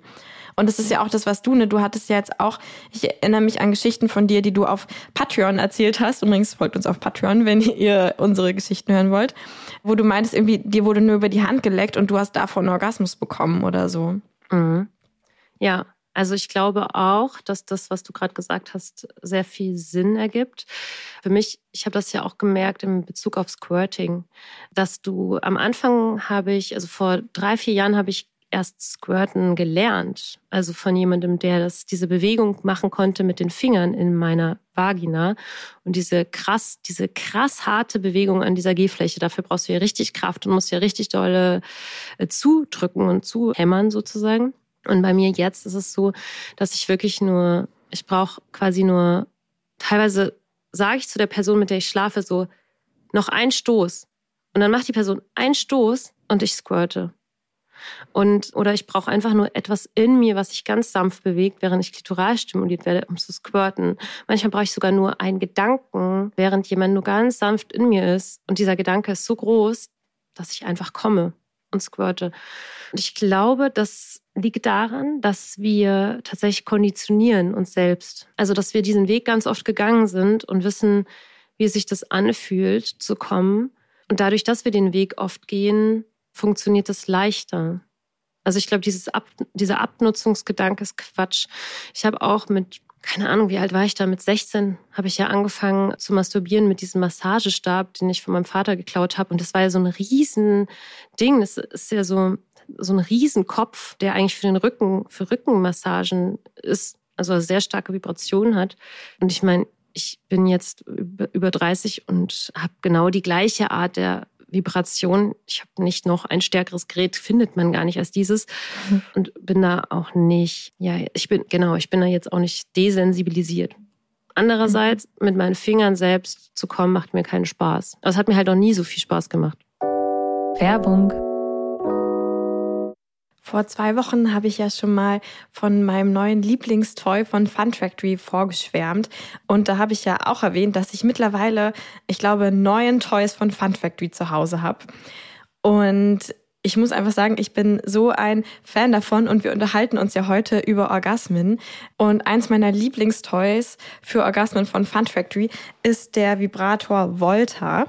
Und das ist ja auch das, was du, ne? Du hattest ja jetzt auch, ich erinnere mich an Geschichten von dir, die du auf Patreon erzählt hast. Übrigens folgt uns auf Patreon, wenn ihr unsere Geschichten hören wollt. Wo du meintest, irgendwie, dir wurde nur über die Hand geleckt und du hast davon einen Orgasmus bekommen oder so. Mhm. Ja, also ich glaube auch, dass das, was du gerade gesagt hast, sehr viel Sinn ergibt. Für mich, ich habe das ja auch gemerkt im Bezug auf Squirting, dass du am Anfang habe ich, also vor drei, vier Jahren habe ich erst Squirten gelernt. Also von jemandem, der das, diese Bewegung machen konnte mit den Fingern in meiner Vagina. Und diese krass, diese krass harte Bewegung an dieser G-Fläche, dafür brauchst du ja richtig Kraft und musst ja richtig dolle äh, zudrücken und zuhämmern sozusagen. Und bei mir jetzt ist es so, dass ich wirklich nur, ich brauche quasi nur, teilweise sage ich zu der Person, mit der ich schlafe, so, noch ein Stoß. Und dann macht die Person einen Stoß und ich squirte. Und, oder ich brauche einfach nur etwas in mir, was sich ganz sanft bewegt, während ich klitoral stimuliert werde, um zu squirten. Manchmal brauche ich sogar nur einen Gedanken, während jemand nur ganz sanft in mir ist. Und dieser Gedanke ist so groß, dass ich einfach komme und squirte. Und ich glaube, das liegt daran, dass wir tatsächlich konditionieren uns selbst. Also, dass wir diesen Weg ganz oft gegangen sind und wissen, wie sich das anfühlt, zu kommen. Und dadurch, dass wir den Weg oft gehen, funktioniert es leichter. Also ich glaube, Ab, dieser Abnutzungsgedanke ist Quatsch. Ich habe auch mit, keine Ahnung, wie alt war ich da? Mit 16 habe ich ja angefangen zu masturbieren mit diesem Massagestab, den ich von meinem Vater geklaut habe. Und das war ja so ein riesen Ding. Das ist ja so, so ein Riesenkopf, der eigentlich für den Rücken, für Rückenmassagen ist, also sehr starke Vibrationen hat. Und ich meine, ich bin jetzt über 30 und habe genau die gleiche Art der Vibration. Ich habe nicht noch ein stärkeres Gerät, findet man gar nicht als dieses. Mhm. Und bin da auch nicht, ja, ich bin, genau, ich bin da jetzt auch nicht desensibilisiert. Andererseits, mhm. mit meinen Fingern selbst zu kommen, macht mir keinen Spaß. Aber es hat mir halt auch nie so viel Spaß gemacht. Werbung. Vor zwei Wochen habe ich ja schon mal von meinem neuen Lieblingstoy von Fun Factory vorgeschwärmt. Und da habe ich ja auch erwähnt, dass ich mittlerweile, ich glaube, neun Toys von Fun Factory zu Hause habe. Und ich muss einfach sagen, ich bin so ein Fan davon und wir unterhalten uns ja heute über Orgasmen. Und eins meiner Lieblingstoys für Orgasmen von Fun Factory ist der Vibrator Volta.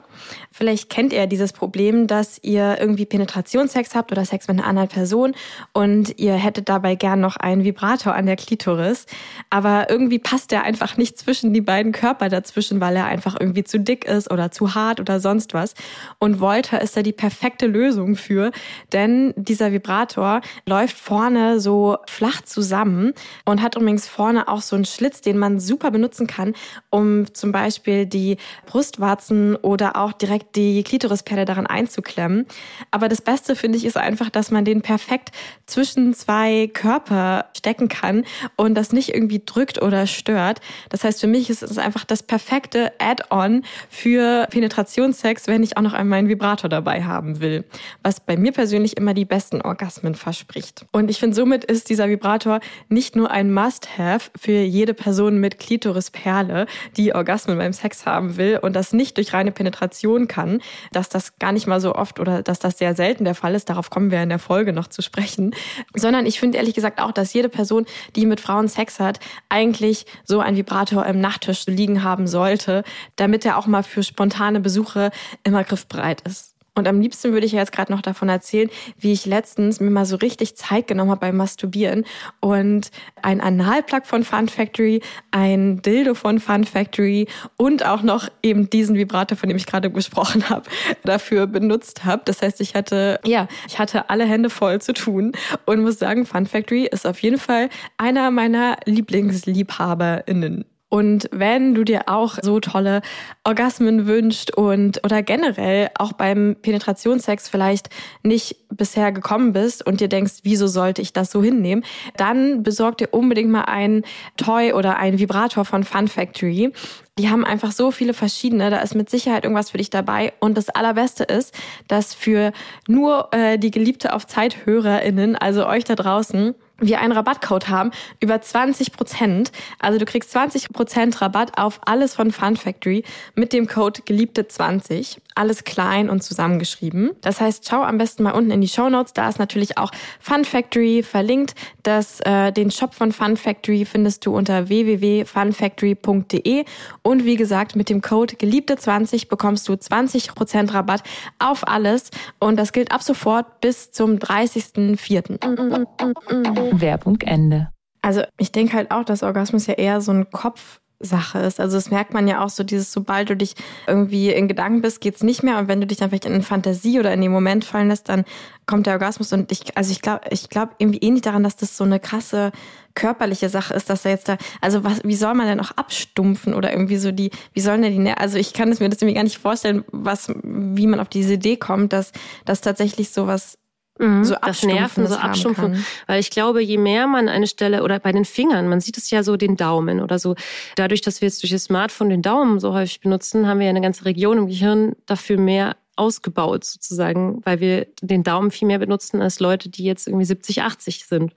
Vielleicht kennt ihr dieses Problem, dass ihr irgendwie Penetrationssex habt oder Sex mit einer anderen Person und ihr hättet dabei gern noch einen Vibrator an der Klitoris. Aber irgendwie passt der einfach nicht zwischen die beiden Körper dazwischen, weil er einfach irgendwie zu dick ist oder zu hart oder sonst was. Und Volta ist da die perfekte Lösung für, denn dieser Vibrator läuft vorne so flach zusammen und hat übrigens vorne auch so einen Schlitz, den man super benutzen kann, um zum Beispiel die Brustwarzen oder auch direkt die Klitorisperle daran einzuklemmen. Aber das Beste finde ich ist einfach, dass man den perfekt zwischen zwei Körper stecken kann und das nicht irgendwie drückt oder stört. Das heißt, für mich ist es einfach das perfekte Add-on für Penetrationssex, wenn ich auch noch einmal einen Vibrator dabei haben will. Was bei mir persönlich immer die besten Orgasmen verspricht. Und ich finde, somit ist dieser Vibrator nicht nur ein Must-Have für jede Person mit Klitorisperle, die Orgasmen beim Sex haben will und das nicht durch reine Penetration kann, dass das gar nicht mal so oft oder dass das sehr selten der Fall ist, darauf kommen wir in der Folge noch zu sprechen, sondern ich finde ehrlich gesagt auch, dass jede Person, die mit Frauen Sex hat, eigentlich so ein Vibrator im Nachttisch liegen haben sollte, damit er auch mal für spontane Besuche immer griffbereit ist. Und am liebsten würde ich jetzt gerade noch davon erzählen, wie ich letztens mir mal so richtig Zeit genommen habe beim Masturbieren und ein Analplug von Fun Factory, ein Dildo von Fun Factory und auch noch eben diesen Vibrator, von dem ich gerade gesprochen habe, dafür benutzt habe. Das heißt, ich hatte, ja, ich hatte alle Hände voll zu tun und muss sagen, Fun Factory ist auf jeden Fall einer meiner LieblingsliebhaberInnen. Und wenn du dir auch so tolle Orgasmen wünscht und oder generell auch beim Penetrationssex vielleicht nicht bisher gekommen bist und dir denkst, wieso sollte ich das so hinnehmen, dann besorg dir unbedingt mal ein Toy oder ein Vibrator von Fun Factory. Die haben einfach so viele verschiedene, da ist mit Sicherheit irgendwas für dich dabei. Und das Allerbeste ist, dass für nur äh, die Geliebte auf Zeit HörerInnen, also euch da draußen, wir einen Rabattcode haben über 20 Prozent. Also du kriegst 20 Prozent Rabatt auf alles von Fun Factory mit dem Code Geliebte20. Alles klein und zusammengeschrieben. Das heißt, schau am besten mal unten in die Show Notes. Da ist natürlich auch Fun Factory verlinkt. Das, äh, den Shop von Fun Factory findest du unter www.funfactory.de. Und wie gesagt, mit dem Code Geliebte20 bekommst du 20 Prozent Rabatt auf alles. Und das gilt ab sofort bis zum 30.04. Werbung Ende. Also ich denke halt auch, dass Orgasmus ja eher so ein Kopfsache ist. Also das merkt man ja auch so, dieses, sobald du dich irgendwie in Gedanken bist, geht's nicht mehr. Und wenn du dich dann vielleicht in Fantasie oder in den Moment fallen lässt, dann kommt der Orgasmus. Und ich, also ich glaube, ich glaube irgendwie eh nicht daran, dass das so eine krasse körperliche Sache ist, dass er jetzt da, also was, wie soll man denn auch abstumpfen oder irgendwie so die, wie sollen denn die, also ich kann es mir das irgendwie gar nicht vorstellen, was, wie man auf diese Idee kommt, dass, dass tatsächlich sowas Mhm, so das Nerven, so abstumpfen. Weil ich glaube, je mehr man eine Stelle oder bei den Fingern, man sieht es ja so den Daumen oder so. Dadurch, dass wir jetzt durch das Smartphone den Daumen so häufig benutzen, haben wir ja eine ganze Region im Gehirn dafür mehr ausgebaut sozusagen, weil wir den Daumen viel mehr benutzen als Leute, die jetzt irgendwie 70, 80 sind.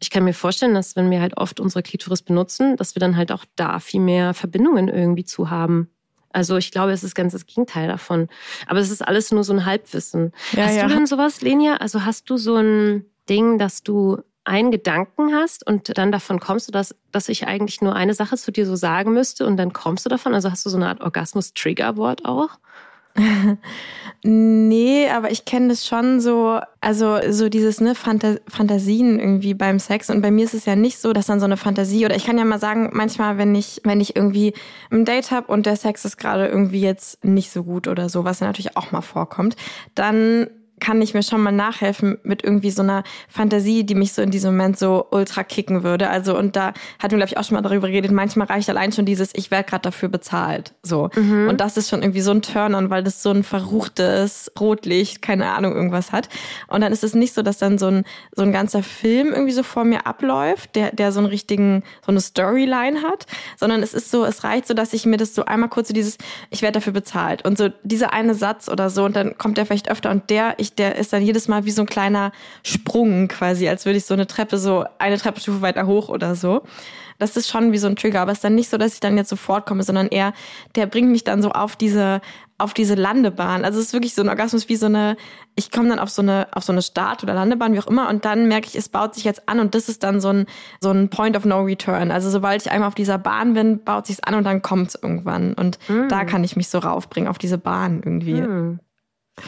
Ich kann mir vorstellen, dass wenn wir halt oft unsere Klitoris benutzen, dass wir dann halt auch da viel mehr Verbindungen irgendwie zu haben. Also ich glaube, es ist ganz das Gegenteil davon. Aber es ist alles nur so ein Halbwissen. Ja, hast ja. du denn sowas, Lenia? Also hast du so ein Ding, dass du einen Gedanken hast und dann davon kommst du, dass, dass ich eigentlich nur eine Sache zu dir so sagen müsste und dann kommst du davon? Also hast du so eine Art Orgasmus-Trigger-Wort auch? nee, aber ich kenne das schon so, also so dieses ne Phanta Fantasien irgendwie beim Sex. Und bei mir ist es ja nicht so, dass dann so eine Fantasie oder ich kann ja mal sagen, manchmal wenn ich wenn ich irgendwie ein Date habe und der Sex ist gerade irgendwie jetzt nicht so gut oder so, was ja natürlich auch mal vorkommt, dann kann ich mir schon mal nachhelfen mit irgendwie so einer Fantasie, die mich so in diesem Moment so ultra kicken würde. Also und da hatten wir glaube ich auch schon mal darüber geredet. Manchmal reicht allein schon dieses, ich werde gerade dafür bezahlt. So mhm. und das ist schon irgendwie so ein Turn-on, weil das so ein verruchtes Rotlicht, keine Ahnung irgendwas hat. Und dann ist es nicht so, dass dann so ein so ein ganzer Film irgendwie so vor mir abläuft, der der so einen richtigen so eine Storyline hat, sondern es ist so, es reicht so, dass ich mir das so einmal kurz so dieses, ich werde dafür bezahlt und so dieser eine Satz oder so und dann kommt der vielleicht öfter und der ich ich, der ist dann jedes Mal wie so ein kleiner Sprung quasi, als würde ich so eine Treppe so eine Treppenstufe weiter hoch oder so. Das ist schon wie so ein Trigger, aber es ist dann nicht so, dass ich dann jetzt sofort komme, sondern eher, der bringt mich dann so auf diese, auf diese Landebahn. Also es ist wirklich so ein Orgasmus wie so eine, ich komme dann auf so eine, auf so eine Start- oder Landebahn, wie auch immer, und dann merke ich, es baut sich jetzt an und das ist dann so ein, so ein Point of No Return. Also sobald ich einmal auf dieser Bahn bin, baut sich's an und dann kommt's irgendwann. Und mm. da kann ich mich so raufbringen, auf diese Bahn irgendwie. Mm.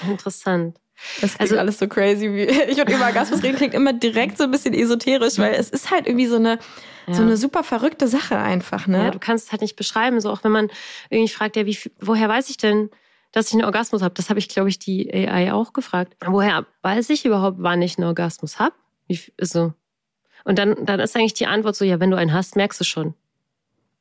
Interessant. Das klingt also, alles so crazy. Wie ich und über Orgasmus reden klingt immer direkt so ein bisschen esoterisch, weil es ist halt irgendwie so eine, ja. so eine super verrückte Sache einfach. Ne? Ja, du kannst es halt nicht beschreiben. So auch wenn man irgendwie fragt, ja, wie, woher weiß ich denn, dass ich einen Orgasmus habe? Das habe ich, glaube ich, die AI auch gefragt. Woher weiß ich überhaupt, wann ich einen Orgasmus habe? So. Und dann, dann ist eigentlich die Antwort so, ja, wenn du einen hast, merkst du schon.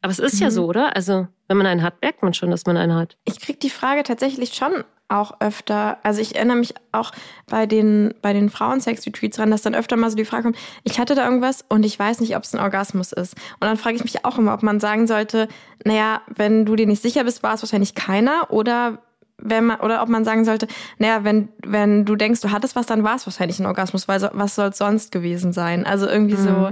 Aber es ist mhm. ja so, oder? Also, wenn man einen hat, merkt man schon, dass man einen hat. Ich kriege die Frage tatsächlich schon auch öfter, also ich erinnere mich auch bei den, bei den Frauensex-Retreats dran, dass dann öfter mal so die Frage kommt, ich hatte da irgendwas und ich weiß nicht, ob es ein Orgasmus ist. Und dann frage ich mich auch immer, ob man sagen sollte, naja, wenn du dir nicht sicher bist, war es wahrscheinlich keiner oder wenn man, oder ob man sagen sollte, naja, wenn, wenn du denkst, du hattest was, dann war es wahrscheinlich ein Orgasmus, weil so, was soll es sonst gewesen sein? Also irgendwie mhm. so,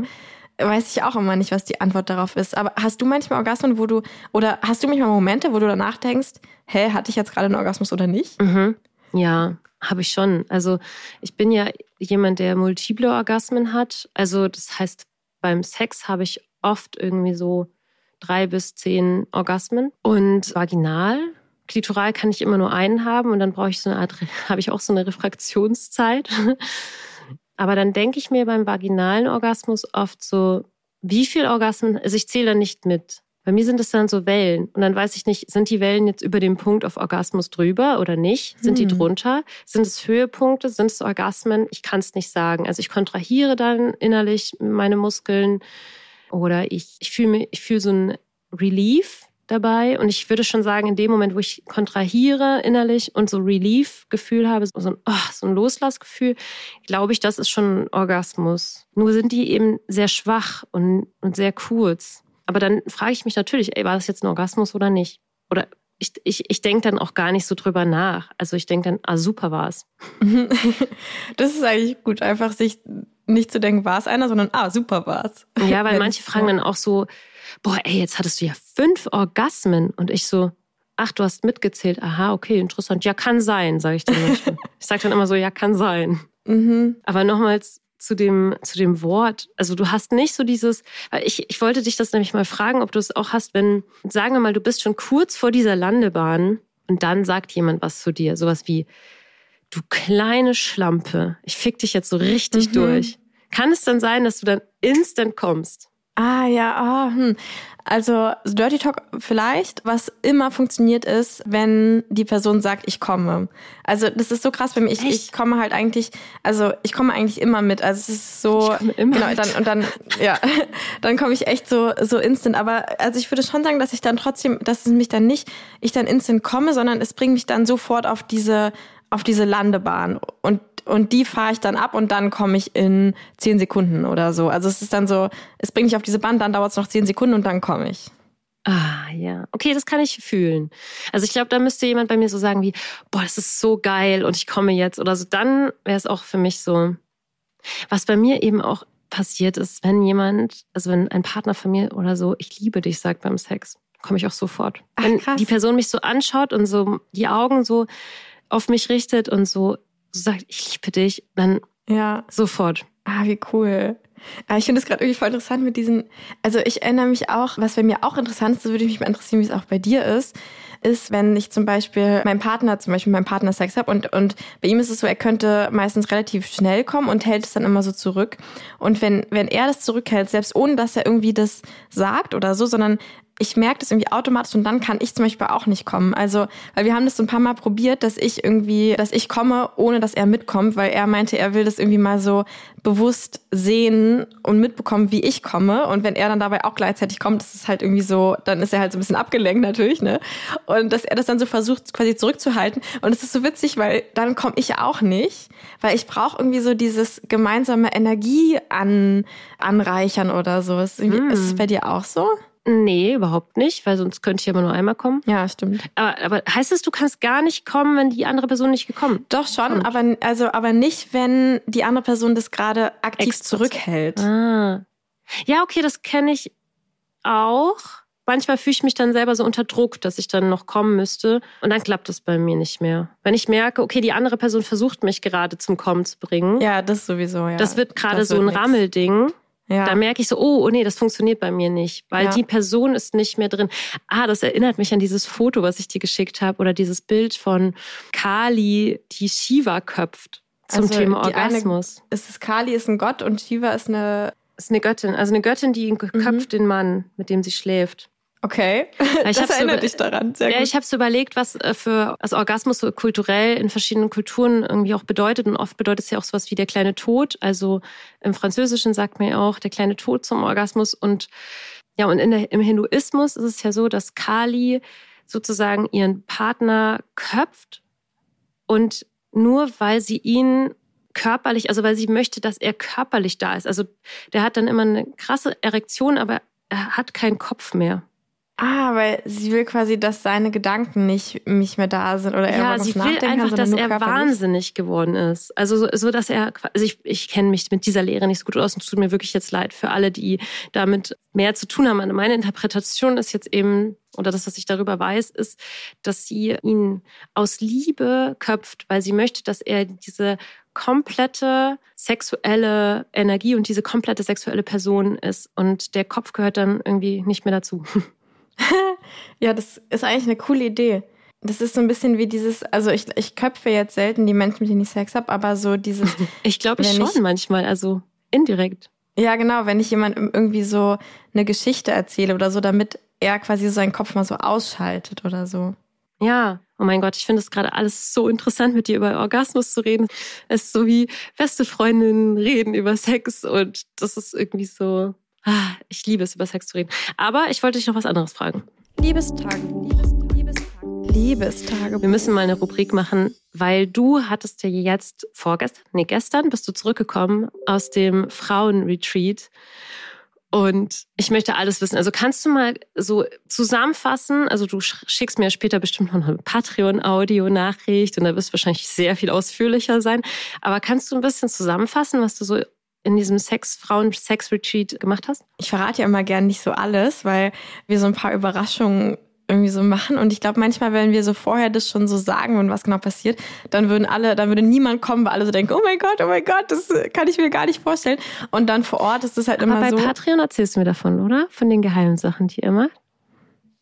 weiß ich auch immer nicht, was die Antwort darauf ist. Aber hast du manchmal Orgasmen, wo du, oder hast du manchmal Momente, wo du danach denkst, hä, hatte ich jetzt gerade einen Orgasmus oder nicht? Mhm. Ja, habe ich schon. Also ich bin ja jemand, der multiple Orgasmen hat. Also das heißt, beim Sex habe ich oft irgendwie so drei bis zehn Orgasmen. Und vaginal, klitoral kann ich immer nur einen haben und dann brauche ich so eine Art, habe ich auch so eine Refraktionszeit. Aber dann denke ich mir beim vaginalen Orgasmus oft so, wie viel Orgasmen, also ich zähle da nicht mit. Bei mir sind es dann so Wellen. Und dann weiß ich nicht, sind die Wellen jetzt über den Punkt auf Orgasmus drüber oder nicht? Sind hm. die drunter? Sind es Höhepunkte? Sind es Orgasmen? Ich kann es nicht sagen. Also ich kontrahiere dann innerlich meine Muskeln oder ich, ich fühle ich fühle so ein Relief dabei. Und ich würde schon sagen, in dem Moment, wo ich kontrahiere innerlich und so Relief-Gefühl habe, so ein, oh, so ein Loslassgefühl, glaube ich, das ist schon ein Orgasmus. Nur sind die eben sehr schwach und, und sehr kurz. Aber dann frage ich mich natürlich, ey, war das jetzt ein Orgasmus oder nicht? Oder ich, ich, ich denke dann auch gar nicht so drüber nach. Also ich denke dann, ah, super war es. Das ist eigentlich gut, einfach sich nicht zu denken, war es einer, sondern ah, super war es. Ja, weil manche fragen dann auch so, boah, ey, jetzt hattest du ja fünf Orgasmen. Und ich so, ach, du hast mitgezählt. Aha, okay, interessant. Ja, kann sein, sage ich dann manchmal. ich sage dann immer so, ja, kann sein. Mhm. Aber nochmals zu dem, zu dem Wort. Also du hast nicht so dieses, ich, ich wollte dich das nämlich mal fragen, ob du es auch hast, wenn, sagen wir mal, du bist schon kurz vor dieser Landebahn und dann sagt jemand was zu dir. Sowas wie, du kleine Schlampe, ich fick dich jetzt so richtig mhm. durch. Kann es dann sein, dass du dann instant kommst? Ah ja, ah, hm. also Dirty Talk vielleicht, was immer funktioniert ist, wenn die Person sagt, ich komme. Also das ist so krass für mich. Ich, ich komme halt eigentlich, also ich komme eigentlich immer mit. Also es ist so, ich komme immer genau, dann und dann ja, dann komme ich echt so so instant. Aber also ich würde schon sagen, dass ich dann trotzdem, dass es mich dann nicht, ich dann instant komme, sondern es bringt mich dann sofort auf diese auf diese Landebahn und und die fahre ich dann ab und dann komme ich in zehn Sekunden oder so. Also es ist dann so, es bringt mich auf diese Bahn, dann dauert es noch zehn Sekunden und dann komme ich. Ah, ja. Okay, das kann ich fühlen. Also ich glaube, da müsste jemand bei mir so sagen wie, boah, das ist so geil und ich komme jetzt oder so. Dann wäre es auch für mich so. Was bei mir eben auch passiert ist, wenn jemand, also wenn ein Partner von mir oder so, ich liebe dich sagt beim Sex, komme ich auch sofort. Ach, wenn die Person mich so anschaut und so die Augen so auf mich richtet und so sagt, ich liebe dich, dann ja. sofort. Ah, wie cool. Ich finde es gerade irgendwie voll interessant mit diesen, also ich erinnere mich auch, was bei mir auch interessant ist, so würde ich mich mal interessieren, wie es auch bei dir ist, ist, wenn ich zum Beispiel mein Partner, zum Beispiel mein Partner Sex habe und, und bei ihm ist es so, er könnte meistens relativ schnell kommen und hält es dann immer so zurück. Und wenn, wenn er das zurückhält, selbst ohne dass er irgendwie das sagt oder so, sondern ich merke das irgendwie automatisch und dann kann ich zum Beispiel auch nicht kommen. Also, weil wir haben das so ein paar Mal probiert, dass ich irgendwie, dass ich komme, ohne dass er mitkommt, weil er meinte, er will das irgendwie mal so bewusst sehen und mitbekommen, wie ich komme. Und wenn er dann dabei auch gleichzeitig kommt, ist es halt irgendwie so, dann ist er halt so ein bisschen abgelenkt natürlich, ne? Und dass er das dann so versucht, quasi zurückzuhalten. Und es ist so witzig, weil dann komme ich auch nicht, weil ich brauche irgendwie so dieses gemeinsame Energie an, anreichern oder so. Ist, mm. ist es bei dir auch so? Nee, überhaupt nicht, weil sonst könnte ich immer nur einmal kommen. Ja, stimmt. Aber, aber heißt es, du kannst gar nicht kommen, wenn die andere Person nicht gekommen Doch schon, aber also aber nicht, wenn die andere Person das gerade aktiv Extra. zurückhält. Ah. Ja, okay, das kenne ich auch. Manchmal fühle ich mich dann selber so unter Druck, dass ich dann noch kommen müsste. Und dann klappt das bei mir nicht mehr. Wenn ich merke, okay, die andere Person versucht mich gerade zum Kommen zu bringen. Ja, das sowieso, ja. Das wird gerade so ein nix. Rammelding. Ja. Da merke ich so, oh, oh nee, das funktioniert bei mir nicht, weil ja. die Person ist nicht mehr drin. Ah, das erinnert mich an dieses Foto, was ich dir geschickt habe, oder dieses Bild von Kali, die Shiva köpft zum also Thema Orgasmus. Eine, ist es Kali ist ein Gott und Shiva ist eine ist eine Göttin, also eine Göttin, die köpft mhm. den Mann, mit dem sie schläft. Okay, ich das erinnert so, dich daran. Sehr ja, gut. ich habe so überlegt, was äh, für also Orgasmus so kulturell in verschiedenen Kulturen irgendwie auch bedeutet. Und oft bedeutet es ja auch sowas wie der kleine Tod. Also im Französischen sagt man ja auch der kleine Tod zum Orgasmus. Und ja, und in der, im Hinduismus ist es ja so, dass Kali sozusagen ihren Partner köpft und nur weil sie ihn körperlich, also weil sie möchte, dass er körperlich da ist. Also der hat dann immer eine krasse Erektion, aber er hat keinen Kopf mehr. Ah, weil sie will quasi, dass seine Gedanken nicht, nicht mehr da sind oder er ja, sie will einfach, kann, dass er wahnsinnig geworden ist. Also so, so dass er, also ich, ich kenne mich mit dieser Lehre nicht so gut aus und es tut mir wirklich jetzt leid für alle, die damit mehr zu tun haben. Meine Interpretation ist jetzt eben, oder das, was ich darüber weiß, ist, dass sie ihn aus Liebe köpft, weil sie möchte, dass er diese komplette sexuelle Energie und diese komplette sexuelle Person ist. Und der Kopf gehört dann irgendwie nicht mehr dazu. ja, das ist eigentlich eine coole Idee. Das ist so ein bisschen wie dieses, also ich, ich köpfe jetzt selten die Menschen, mit denen ich Sex habe, aber so dieses. ich glaube schon ich, manchmal, also indirekt. Ja, genau, wenn ich jemandem irgendwie so eine Geschichte erzähle oder so, damit er quasi seinen Kopf mal so ausschaltet oder so. Ja, oh mein Gott, ich finde es gerade alles so interessant, mit dir über Orgasmus zu reden. Es ist so wie beste Freundinnen reden über Sex und das ist irgendwie so, ich liebe es, über Sex zu reden. Aber ich wollte dich noch was anderes fragen. Liebestagebuch. Liebestagebuch. Liebestagebuch. Wir müssen mal eine Rubrik machen, weil du hattest ja jetzt vorgestern, nee, gestern bist du zurückgekommen aus dem Frauenretreat. Und ich möchte alles wissen. Also kannst du mal so zusammenfassen? Also du schickst mir später bestimmt noch eine Patreon-Audio-Nachricht und da wirst du wahrscheinlich sehr viel ausführlicher sein. Aber kannst du ein bisschen zusammenfassen, was du so in diesem Sex-Frauen-Sex-Retreat gemacht hast? Ich verrate ja immer gern nicht so alles, weil wir so ein paar Überraschungen irgendwie so machen. Und ich glaube, manchmal, wenn wir so vorher das schon so sagen und was genau passiert, dann würden alle, dann würde niemand kommen, weil alle so denken, oh mein Gott, oh mein Gott, das kann ich mir gar nicht vorstellen. Und dann vor Ort ist es halt Aber immer bei so. Bei Patreon erzählst du mir davon, oder? Von den geheimen Sachen, die ihr macht?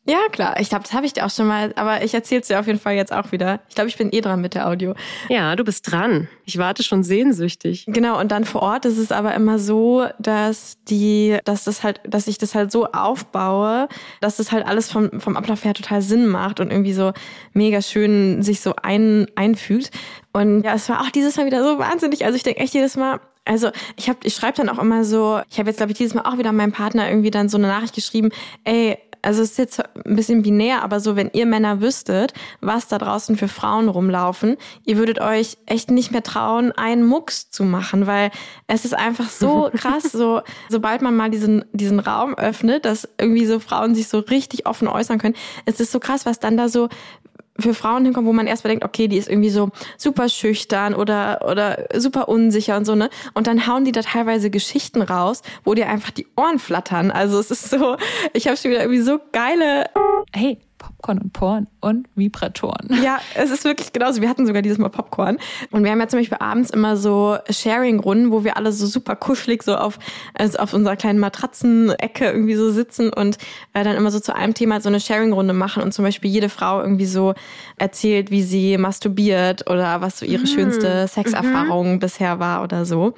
Ja, klar. Ich glaube, das habe ich dir auch schon mal, aber ich erzähle es dir auf jeden Fall jetzt auch wieder. Ich glaube, ich bin eh dran mit der Audio. Ja, du bist dran. Ich warte schon sehnsüchtig. Genau, und dann vor Ort ist es aber immer so, dass die, dass das halt, dass ich das halt so aufbaue, dass das halt alles vom, vom Ablauf her total Sinn macht und irgendwie so mega schön sich so ein, einfügt. Und ja, es war auch dieses Mal wieder so wahnsinnig. Also ich denke echt jedes Mal, also ich habe, ich schreibe dann auch immer so, ich habe jetzt glaube ich dieses Mal auch wieder meinem Partner irgendwie dann so eine Nachricht geschrieben, ey, also es ist jetzt ein bisschen binär, aber so, wenn ihr Männer wüsstet, was da draußen für Frauen rumlaufen, ihr würdet euch echt nicht mehr trauen, einen Mucks zu machen, weil es ist einfach so krass, so, sobald man mal diesen, diesen Raum öffnet, dass irgendwie so Frauen sich so richtig offen äußern können, es ist so krass, was dann da so für Frauen hinkommen, wo man erstmal denkt, okay, die ist irgendwie so super schüchtern oder, oder super unsicher und so, ne? Und dann hauen die da teilweise Geschichten raus, wo dir einfach die Ohren flattern. Also es ist so, ich habe schon wieder irgendwie so geile. Hey, Popcorn und Porn und Vibratoren. Ja, es ist wirklich genauso. Wir hatten sogar dieses Mal Popcorn. Und wir haben ja zum Beispiel abends immer so Sharing-Runden, wo wir alle so super kuschelig so auf, also auf unserer kleinen Matratzenecke irgendwie so sitzen und äh, dann immer so zu einem Thema so eine Sharing-Runde machen und zum Beispiel jede Frau irgendwie so erzählt, wie sie masturbiert oder was so ihre mhm. schönste Sexerfahrung mhm. bisher war oder so.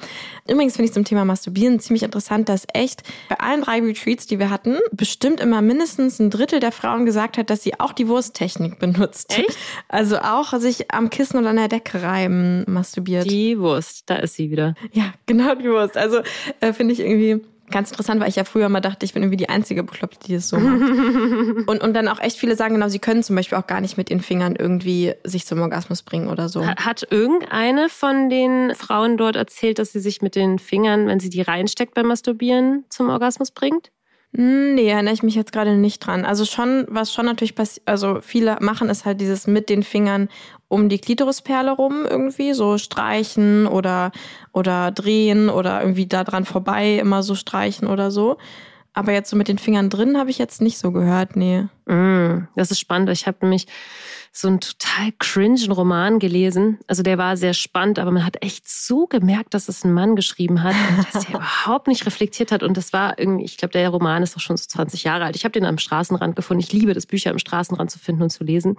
Übrigens finde ich zum Thema Masturbieren ziemlich interessant, dass echt bei allen drei Retreats, die wir hatten, bestimmt immer mindestens ein Drittel der Frauen gesagt hat, dass sie auch die Wursttechnik benutzt. Echt? Also auch sich am Kissen oder an der Decke reiben masturbiert. Die Wurst, da ist sie wieder. Ja, genau die Wurst. Also äh, finde ich irgendwie ganz interessant, weil ich ja früher mal dachte, ich bin irgendwie die einzige Bekloppte, die das so macht. und, und dann auch echt viele sagen, genau, sie können zum Beispiel auch gar nicht mit den Fingern irgendwie sich zum Orgasmus bringen oder so. Hat irgendeine von den Frauen dort erzählt, dass sie sich mit den Fingern, wenn sie die reinsteckt beim Masturbieren, zum Orgasmus bringt? Hm, nee, erinnere ich mich jetzt gerade nicht dran. Also schon, was schon natürlich passiert, also viele machen ist halt dieses mit den Fingern um die Klitorisperle rum irgendwie, so streichen oder, oder drehen oder irgendwie da dran vorbei immer so streichen oder so. Aber jetzt so mit den Fingern drin habe ich jetzt nicht so gehört, nee. Mm, das ist spannend. Ich habe nämlich so einen total cringen Roman gelesen. Also der war sehr spannend, aber man hat echt so gemerkt, dass es ein Mann geschrieben hat und dass er überhaupt nicht reflektiert hat. Und das war irgendwie, ich glaube, der Roman ist doch schon so 20 Jahre alt. Ich habe den am Straßenrand gefunden. Ich liebe das, Bücher am Straßenrand zu finden und zu lesen.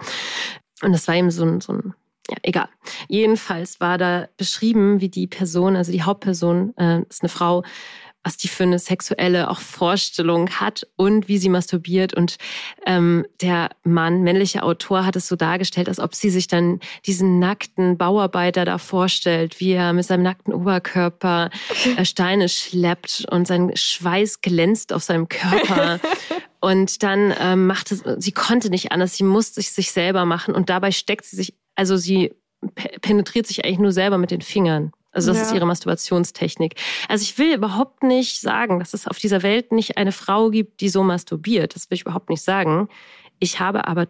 Und das war eben so ein, so ein ja, egal. Jedenfalls war da beschrieben, wie die Person, also die Hauptperson, äh, ist eine Frau, was die für eine sexuelle auch Vorstellung hat und wie sie masturbiert. Und ähm, der Mann, männliche Autor, hat es so dargestellt, als ob sie sich dann diesen nackten Bauarbeiter da vorstellt, wie er mit seinem nackten Oberkörper äh, Steine schleppt und sein Schweiß glänzt auf seinem Körper. Und dann ähm, macht es, sie konnte nicht anders, sie musste sich selber machen und dabei steckt sie sich, also sie penetriert sich eigentlich nur selber mit den Fingern. Also das ja. ist ihre Masturbationstechnik. Also ich will überhaupt nicht sagen, dass es auf dieser Welt nicht eine Frau gibt, die so masturbiert. Das will ich überhaupt nicht sagen. Ich habe aber,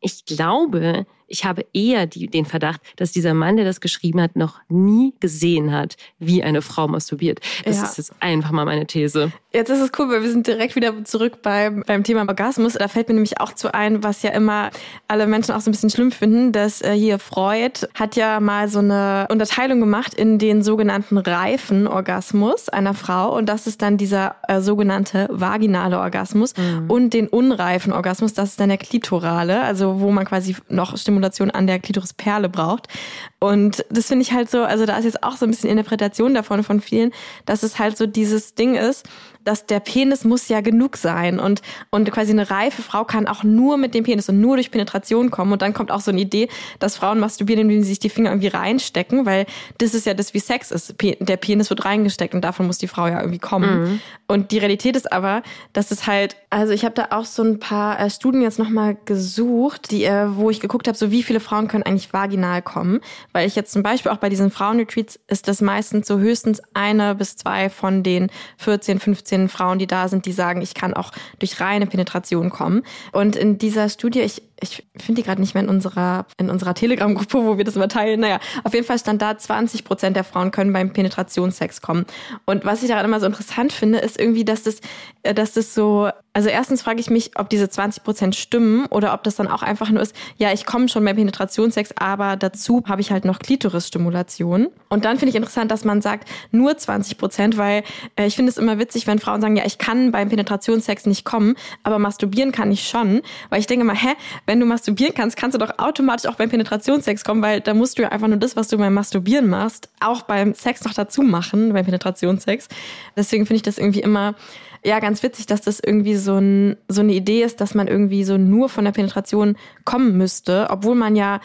ich glaube, ich habe eher die, den Verdacht, dass dieser Mann, der das geschrieben hat, noch nie gesehen hat, wie eine Frau masturbiert. Das ja. ist jetzt einfach mal meine These. Jetzt ist es cool, weil wir sind direkt wieder zurück beim, beim Thema Orgasmus. Da fällt mir nämlich auch zu ein, was ja immer alle Menschen auch so ein bisschen schlimm finden, dass äh, hier Freud hat ja mal so eine Unterteilung gemacht in den sogenannten reifen Orgasmus einer Frau. Und das ist dann dieser äh, sogenannte vaginale Orgasmus mhm. und den unreifen Orgasmus, das ist dann der klitorale, also wo man quasi noch Stimulation Stimulation an der Klitorisperle braucht. Und das finde ich halt so, also da ist jetzt auch so ein bisschen Interpretation davon von vielen, dass es halt so dieses Ding ist, dass der Penis muss ja genug sein und, und quasi eine reife Frau kann auch nur mit dem Penis und nur durch Penetration kommen. Und dann kommt auch so eine Idee, dass Frauen masturbieren, indem sie sich die Finger irgendwie reinstecken, weil das ist ja das, wie Sex ist. Der Penis wird reingesteckt und davon muss die Frau ja irgendwie kommen. Mhm. Und die Realität ist aber, dass es halt, also ich habe da auch so ein paar äh, Studien jetzt nochmal gesucht, die, äh, wo ich geguckt habe, so wie viele Frauen können eigentlich vaginal kommen. Weil ich jetzt zum Beispiel auch bei diesen Frauenretreats ist das meistens so höchstens eine bis zwei von den 14, 15 15 Frauen, die da sind, die sagen, ich kann auch durch reine Penetration kommen. Und in dieser Studie, ich ich finde die gerade nicht mehr in unserer, in unserer Telegram-Gruppe, wo wir das immer teilen. Naja, auf jeden Fall stand da, 20 Prozent der Frauen können beim Penetrationssex kommen. Und was ich daran immer so interessant finde, ist irgendwie, dass das, äh, dass das so, also erstens frage ich mich, ob diese 20 Prozent stimmen oder ob das dann auch einfach nur ist, ja, ich komme schon beim Penetrationssex, aber dazu habe ich halt noch Klitorisstimulation. Und dann finde ich interessant, dass man sagt, nur 20 Prozent, weil äh, ich finde es immer witzig, wenn Frauen sagen, ja, ich kann beim Penetrationssex nicht kommen, aber masturbieren kann ich schon. Weil ich denke mal, hä, wenn du masturbieren kannst, kannst du doch automatisch auch beim Penetrationssex kommen, weil da musst du ja einfach nur das, was du beim Masturbieren machst, auch beim Sex noch dazu machen, beim Penetrationssex. Deswegen finde ich das irgendwie immer ja ganz witzig, dass das irgendwie so, ein, so eine Idee ist, dass man irgendwie so nur von der Penetration kommen müsste, obwohl man ja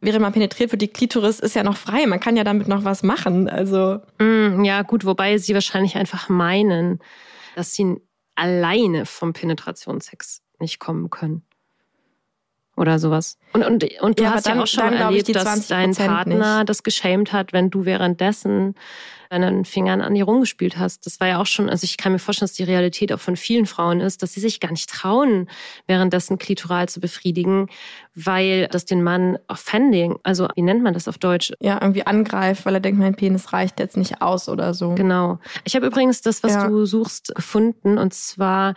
während man penetriert wird, die Klitoris ist ja noch frei. Man kann ja damit noch was machen. Also mm, ja, gut, wobei sie wahrscheinlich einfach meinen, dass sie alleine vom Penetrationssex nicht kommen können oder sowas. Und, und, und du ja, hast dann, ja auch schon erlebt, dass dein Partner nicht. das geschämt hat, wenn du währenddessen deinen Fingern an ihr rumgespielt hast. Das war ja auch schon, also ich kann mir vorstellen, dass die Realität auch von vielen Frauen ist, dass sie sich gar nicht trauen, währenddessen klitoral zu befriedigen, weil das den Mann offending, also wie nennt man das auf Deutsch? Ja, irgendwie angreift, weil er denkt, mein Penis reicht jetzt nicht aus oder so. Genau. Ich habe übrigens das, was ja. du suchst, gefunden und zwar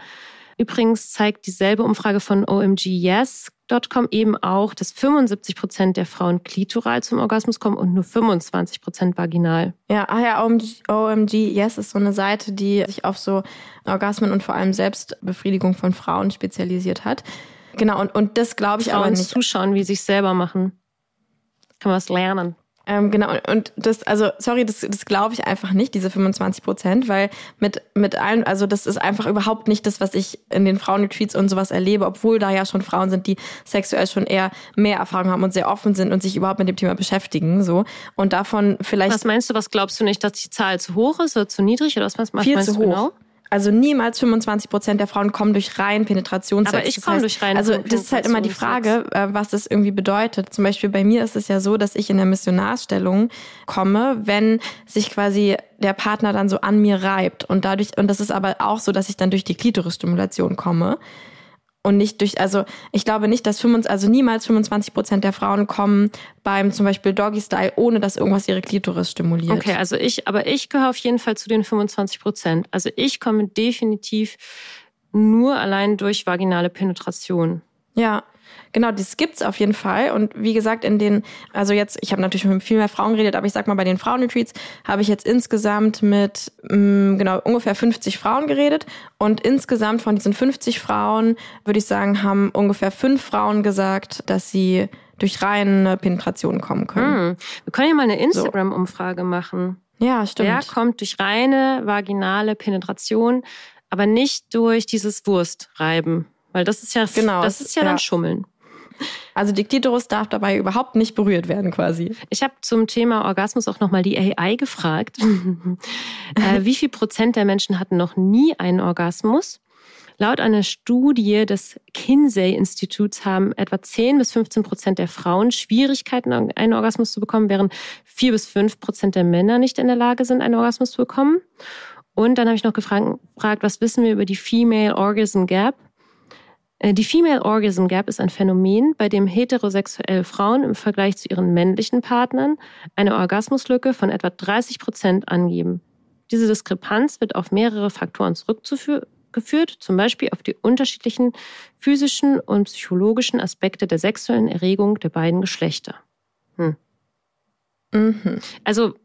Übrigens zeigt dieselbe Umfrage von OMG Yes Com eben auch, dass 75 Prozent der Frauen klitoral zum Orgasmus kommen und nur 25 Prozent vaginal. Ja, ah ja, OMG, OMG Yes ist so eine Seite, die sich auf so Orgasmen und vor allem Selbstbefriedigung von Frauen spezialisiert hat. Genau, und, und das glaube ich Frauen aber nicht. zuschauen, wie sie sich selber machen. Kann man was lernen. Ähm, genau, und das, also, sorry, das, das glaube ich einfach nicht, diese 25 Prozent, weil mit, mit allen, also das ist einfach überhaupt nicht das, was ich in den Frauentweets und sowas erlebe, obwohl da ja schon Frauen sind, die sexuell schon eher mehr Erfahrung haben und sehr offen sind und sich überhaupt mit dem Thema beschäftigen, so. Und davon vielleicht. Was meinst du, was glaubst du nicht, dass die Zahl zu hoch ist oder zu niedrig oder was, was viel meinst zu du hoch. genau? Also niemals 25 Prozent der Frauen kommen durch rein Penetrationssex. Aber ich komme durch reinen Also das ist halt immer die Frage, äh, was das irgendwie bedeutet. Zum Beispiel bei mir ist es ja so, dass ich in der Missionarstellung komme, wenn sich quasi der Partner dann so an mir reibt und dadurch und das ist aber auch so, dass ich dann durch die Klitorisstimulation komme und nicht durch, also ich glaube nicht, dass 25, also niemals 25 Prozent der Frauen kommen beim zum Beispiel Doggy Style, ohne dass irgendwas ihre Klitoris stimuliert. Okay, also ich, aber ich gehöre auf jeden Fall zu den 25 Prozent. Also ich komme definitiv nur allein durch vaginale Penetration. Ja, genau, das gibt's auf jeden Fall. Und wie gesagt, in den, also jetzt, ich habe natürlich mit viel mehr Frauen geredet, aber ich sag mal, bei den Frauenretreats habe ich jetzt insgesamt mit mh, genau ungefähr 50 Frauen geredet. Und insgesamt von diesen 50 Frauen, würde ich sagen, haben ungefähr fünf Frauen gesagt, dass sie durch reine Penetration kommen können. Hm. Wir können ja mal eine Instagram-Umfrage machen. Ja, stimmt. Wer kommt durch reine vaginale Penetration, aber nicht durch dieses Wurstreiben? Weil das ist ja, Genau, das ist ja, ja. dann Schummeln. Also die Klitoris darf dabei überhaupt nicht berührt werden, quasi. Ich habe zum Thema Orgasmus auch nochmal die AI gefragt. äh, wie viel Prozent der Menschen hatten noch nie einen Orgasmus? Laut einer Studie des Kinsey-Instituts haben etwa 10 bis 15 Prozent der Frauen Schwierigkeiten, einen Orgasmus zu bekommen, während 4 bis 5 Prozent der Männer nicht in der Lage sind, einen Orgasmus zu bekommen. Und dann habe ich noch gefragt, was wissen wir über die Female Orgasm Gap? Äh, Die Female Orgasm Gap ist ein Phänomen, bei dem heterosexuelle Frauen im Vergleich zu ihren männlichen Partnern eine Orgasmuslücke von etwa 30 Prozent angeben. Diese Diskrepanz wird auf mehrere Faktoren zurückgeführt, zum Beispiel auf die unterschiedlichen physischen und psychologischen Aspekte der sexuellen Erregung der beiden Geschlechter. Hm. Mhm. Also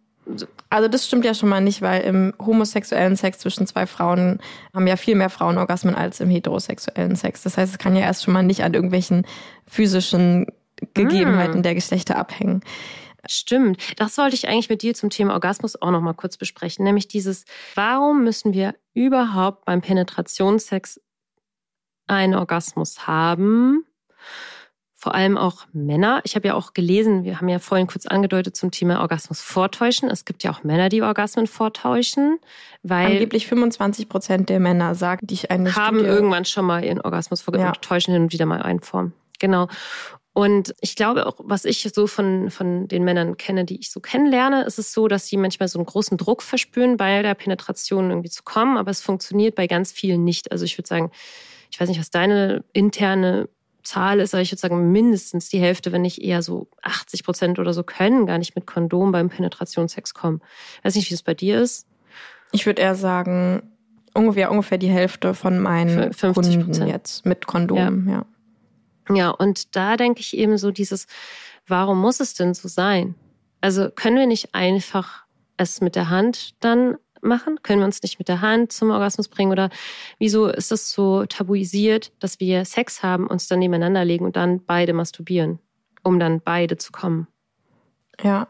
Also das stimmt ja schon mal nicht, weil im homosexuellen Sex zwischen zwei Frauen haben ja viel mehr Frauen Orgasmen als im heterosexuellen Sex. Das heißt, es kann ja erst schon mal nicht an irgendwelchen physischen Gegebenheiten der Geschlechter abhängen. Stimmt. Das wollte ich eigentlich mit dir zum Thema Orgasmus auch noch mal kurz besprechen. Nämlich dieses, warum müssen wir überhaupt beim Penetrationssex einen Orgasmus haben? Vor allem auch Männer. Ich habe ja auch gelesen, wir haben ja vorhin kurz angedeutet zum Thema Orgasmus vortäuschen. Es gibt ja auch Männer, die Orgasmen vortäuschen, weil Angeblich 25 Prozent der Männer sagen, die ich eine haben Studie irgendwann schon mal ihren Orgasmus vorgetäuscht Ja. und täuschen hin und wieder mal einen Form. Genau. Und ich glaube auch, was ich so von, von den Männern kenne, die ich so kennenlerne, ist es so, dass sie manchmal so einen großen Druck verspüren, bei der Penetration irgendwie zu kommen, aber es funktioniert bei ganz vielen nicht. Also ich würde sagen, ich weiß nicht, was deine interne Zahl ist, aber ich würde sagen, mindestens die Hälfte, wenn nicht eher so 80 Prozent oder so, können gar nicht mit Kondom beim Penetrationssex kommen. Ich weiß nicht, wie es bei dir ist. Ich würde eher sagen, ungefähr, ungefähr die Hälfte von meinen F- 50 Kunden Prozent. jetzt mit Kondom, ja. Ja, und da denke ich eben so dieses, warum muss es denn so sein? Also können wir nicht einfach es mit der Hand dann machen? Können wir uns nicht mit der Hand zum Orgasmus bringen? Oder wieso ist es so tabuisiert, dass wir Sex haben, uns dann nebeneinander legen und dann beide masturbieren, um dann beide zu kommen? Ja.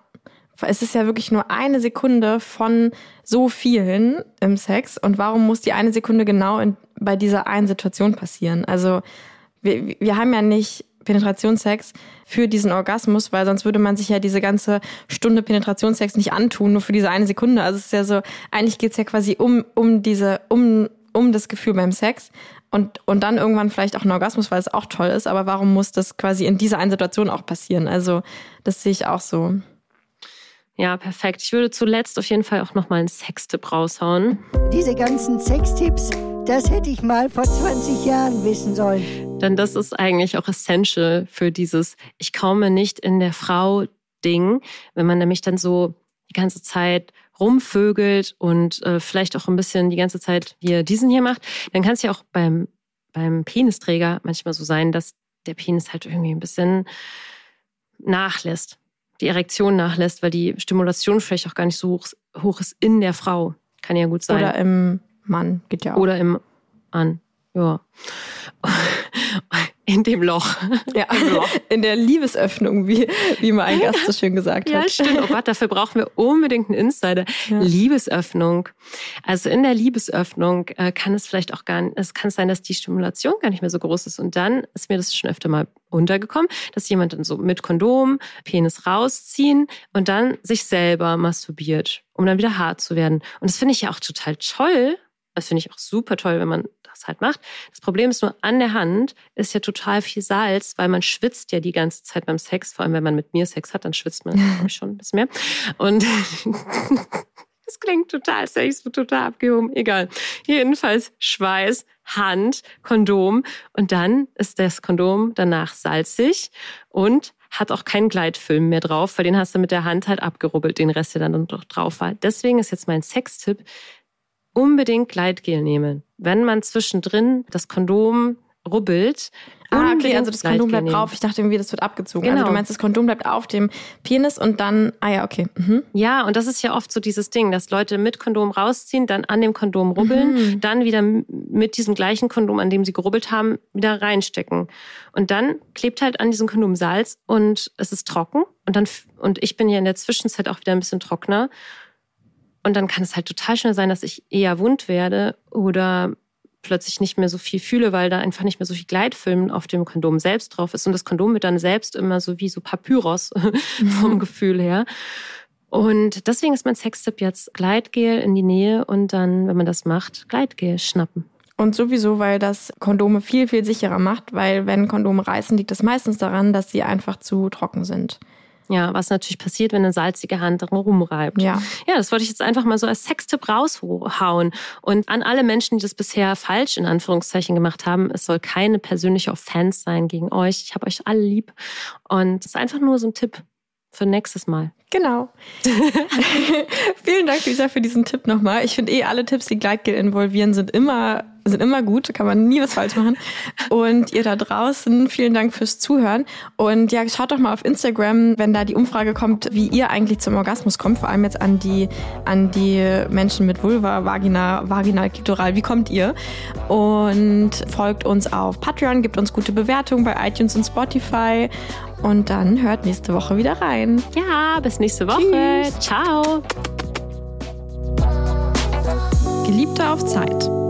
Es ist ja wirklich nur eine Sekunde von so vielen im Sex. Und warum muss die eine Sekunde genau in, bei dieser einen Situation passieren? Also wir, wir haben ja nicht Penetrationssex für diesen Orgasmus, weil sonst würde man sich ja diese ganze Stunde Penetrationssex nicht antun, nur für diese eine Sekunde. Also es ist ja so, eigentlich geht's ja quasi um, um diese, um, um das Gefühl beim Sex. Und, und dann irgendwann vielleicht auch ein Orgasmus, weil es auch toll ist. Aber warum muss das quasi in dieser einen Situation auch passieren? Also das sehe ich auch so. Ja, perfekt. Ich würde zuletzt auf jeden Fall auch nochmal einen Sextipp raushauen. Diese ganzen Sextipps, das hätte ich mal vor 20 Jahren wissen sollen. Denn das ist eigentlich auch essential für dieses Ich komme nicht in der Frau-Ding, wenn man nämlich dann so die ganze Zeit rumvögelt und äh, vielleicht auch ein bisschen die ganze Zeit hier diesen hier macht, dann kann es ja auch beim beim Penisträger manchmal so sein, dass der Penis halt irgendwie ein bisschen nachlässt, die Erektion nachlässt, weil die Stimulation vielleicht auch gar nicht so hoch, hoch ist in der Frau. Kann ja gut sein. Oder im Mann, geht ja auch. Oder im Mann. Ja. In dem Loch. Ja, in der Liebesöffnung, wie, wie mal ein Gast so schön gesagt ja, hat. Ja, stimmt. Oh Gott, dafür brauchen wir unbedingt einen Insider. Ja. Liebesöffnung. Also in der Liebesöffnung äh, kann es vielleicht auch gar nicht, es kann sein, dass die Stimulation gar nicht mehr so groß ist. Und dann ist mir das schon öfter mal untergekommen, dass jemand dann so mit Kondom, Penis rausziehen und dann sich selber masturbiert, um dann wieder hart zu werden. Und das finde ich ja auch total toll. Das finde ich auch super toll, wenn man das halt macht. Das Problem ist nur, an der Hand ist ja total viel Salz, weil man schwitzt ja die ganze Zeit beim Sex. Vor allem, wenn man mit mir Sex hat, dann schwitzt man schon ein bisschen mehr. Und das klingt total sex, total abgehoben. Egal. Jedenfalls Schweiß, Hand, Kondom. Und dann ist das Kondom danach salzig und hat auch keinen Gleitfilm mehr drauf, weil den hast du mit der Hand halt abgerubbelt, den Rest, der dann noch drauf war. Deswegen ist jetzt mein Sextipp, unbedingt Gleitgel nehmen. Wenn man zwischendrin das Kondom rubbelt. Ah, okay, also das Kondom bleibt drauf. Ich dachte irgendwie, das wird abgezogen. Genau. Also du meinst, das Kondom bleibt auf dem Penis und dann, ah ja, okay. Mhm. Ja, und das ist ja oft so dieses Ding, dass Leute mit Kondom rausziehen, dann an dem Kondom rubbeln, mhm. dann wieder mit diesem gleichen Kondom, an dem sie gerubbelt haben, wieder reinstecken. Und dann klebt halt an diesem Kondom Salz und es ist trocken. Und dann, und ich bin ja in der Zwischenzeit auch wieder ein bisschen trockener. Und dann kann es halt total schnell sein, dass ich eher wund werde oder plötzlich nicht mehr so viel fühle, weil da einfach nicht mehr so viel Gleitfilm auf dem Kondom selbst drauf ist. Und das Kondom wird dann selbst immer so wie so Papyrus vom mhm. Gefühl her. Und deswegen ist mein Sextipp jetzt Gleitgel in die Nähe und dann, wenn man das macht, Gleitgel schnappen. Und sowieso, weil das Kondome viel, viel sicherer macht, weil wenn Kondome reißen, liegt es meistens daran, dass sie einfach zu trocken sind. Ja, was natürlich passiert, wenn eine salzige Hand rumreibt. Ja. Ja, das wollte ich jetzt einfach mal so als Sextipp raushauen. Und an alle Menschen, die das bisher falsch in Anführungszeichen gemacht haben, es soll keine persönliche Offense sein gegen euch. Ich habe euch alle lieb. Und es ist einfach nur so ein Tipp für nächstes Mal. Genau. Vielen Dank, Lisa, für diesen Tipp nochmal. Ich finde eh alle Tipps, die Gleitgel involvieren, sind immer, sind immer gut. Da kann man nie was falsch machen. Und ihr da draußen, vielen Dank fürs Zuhören. Und ja, schaut doch mal auf Instagram, wenn da die Umfrage kommt, wie ihr eigentlich zum Orgasmus kommt. Vor allem jetzt an die, an die Menschen mit Vulva, Vagina, Vaginal, Klitoral. Wie kommt ihr? Und folgt uns auf Patreon, gibt uns gute Bewertungen bei iTunes und Spotify. Und dann hört nächste Woche wieder rein. Ja, bis nächste Woche. Tschüss. Ciao. Geliebte auf Zeit.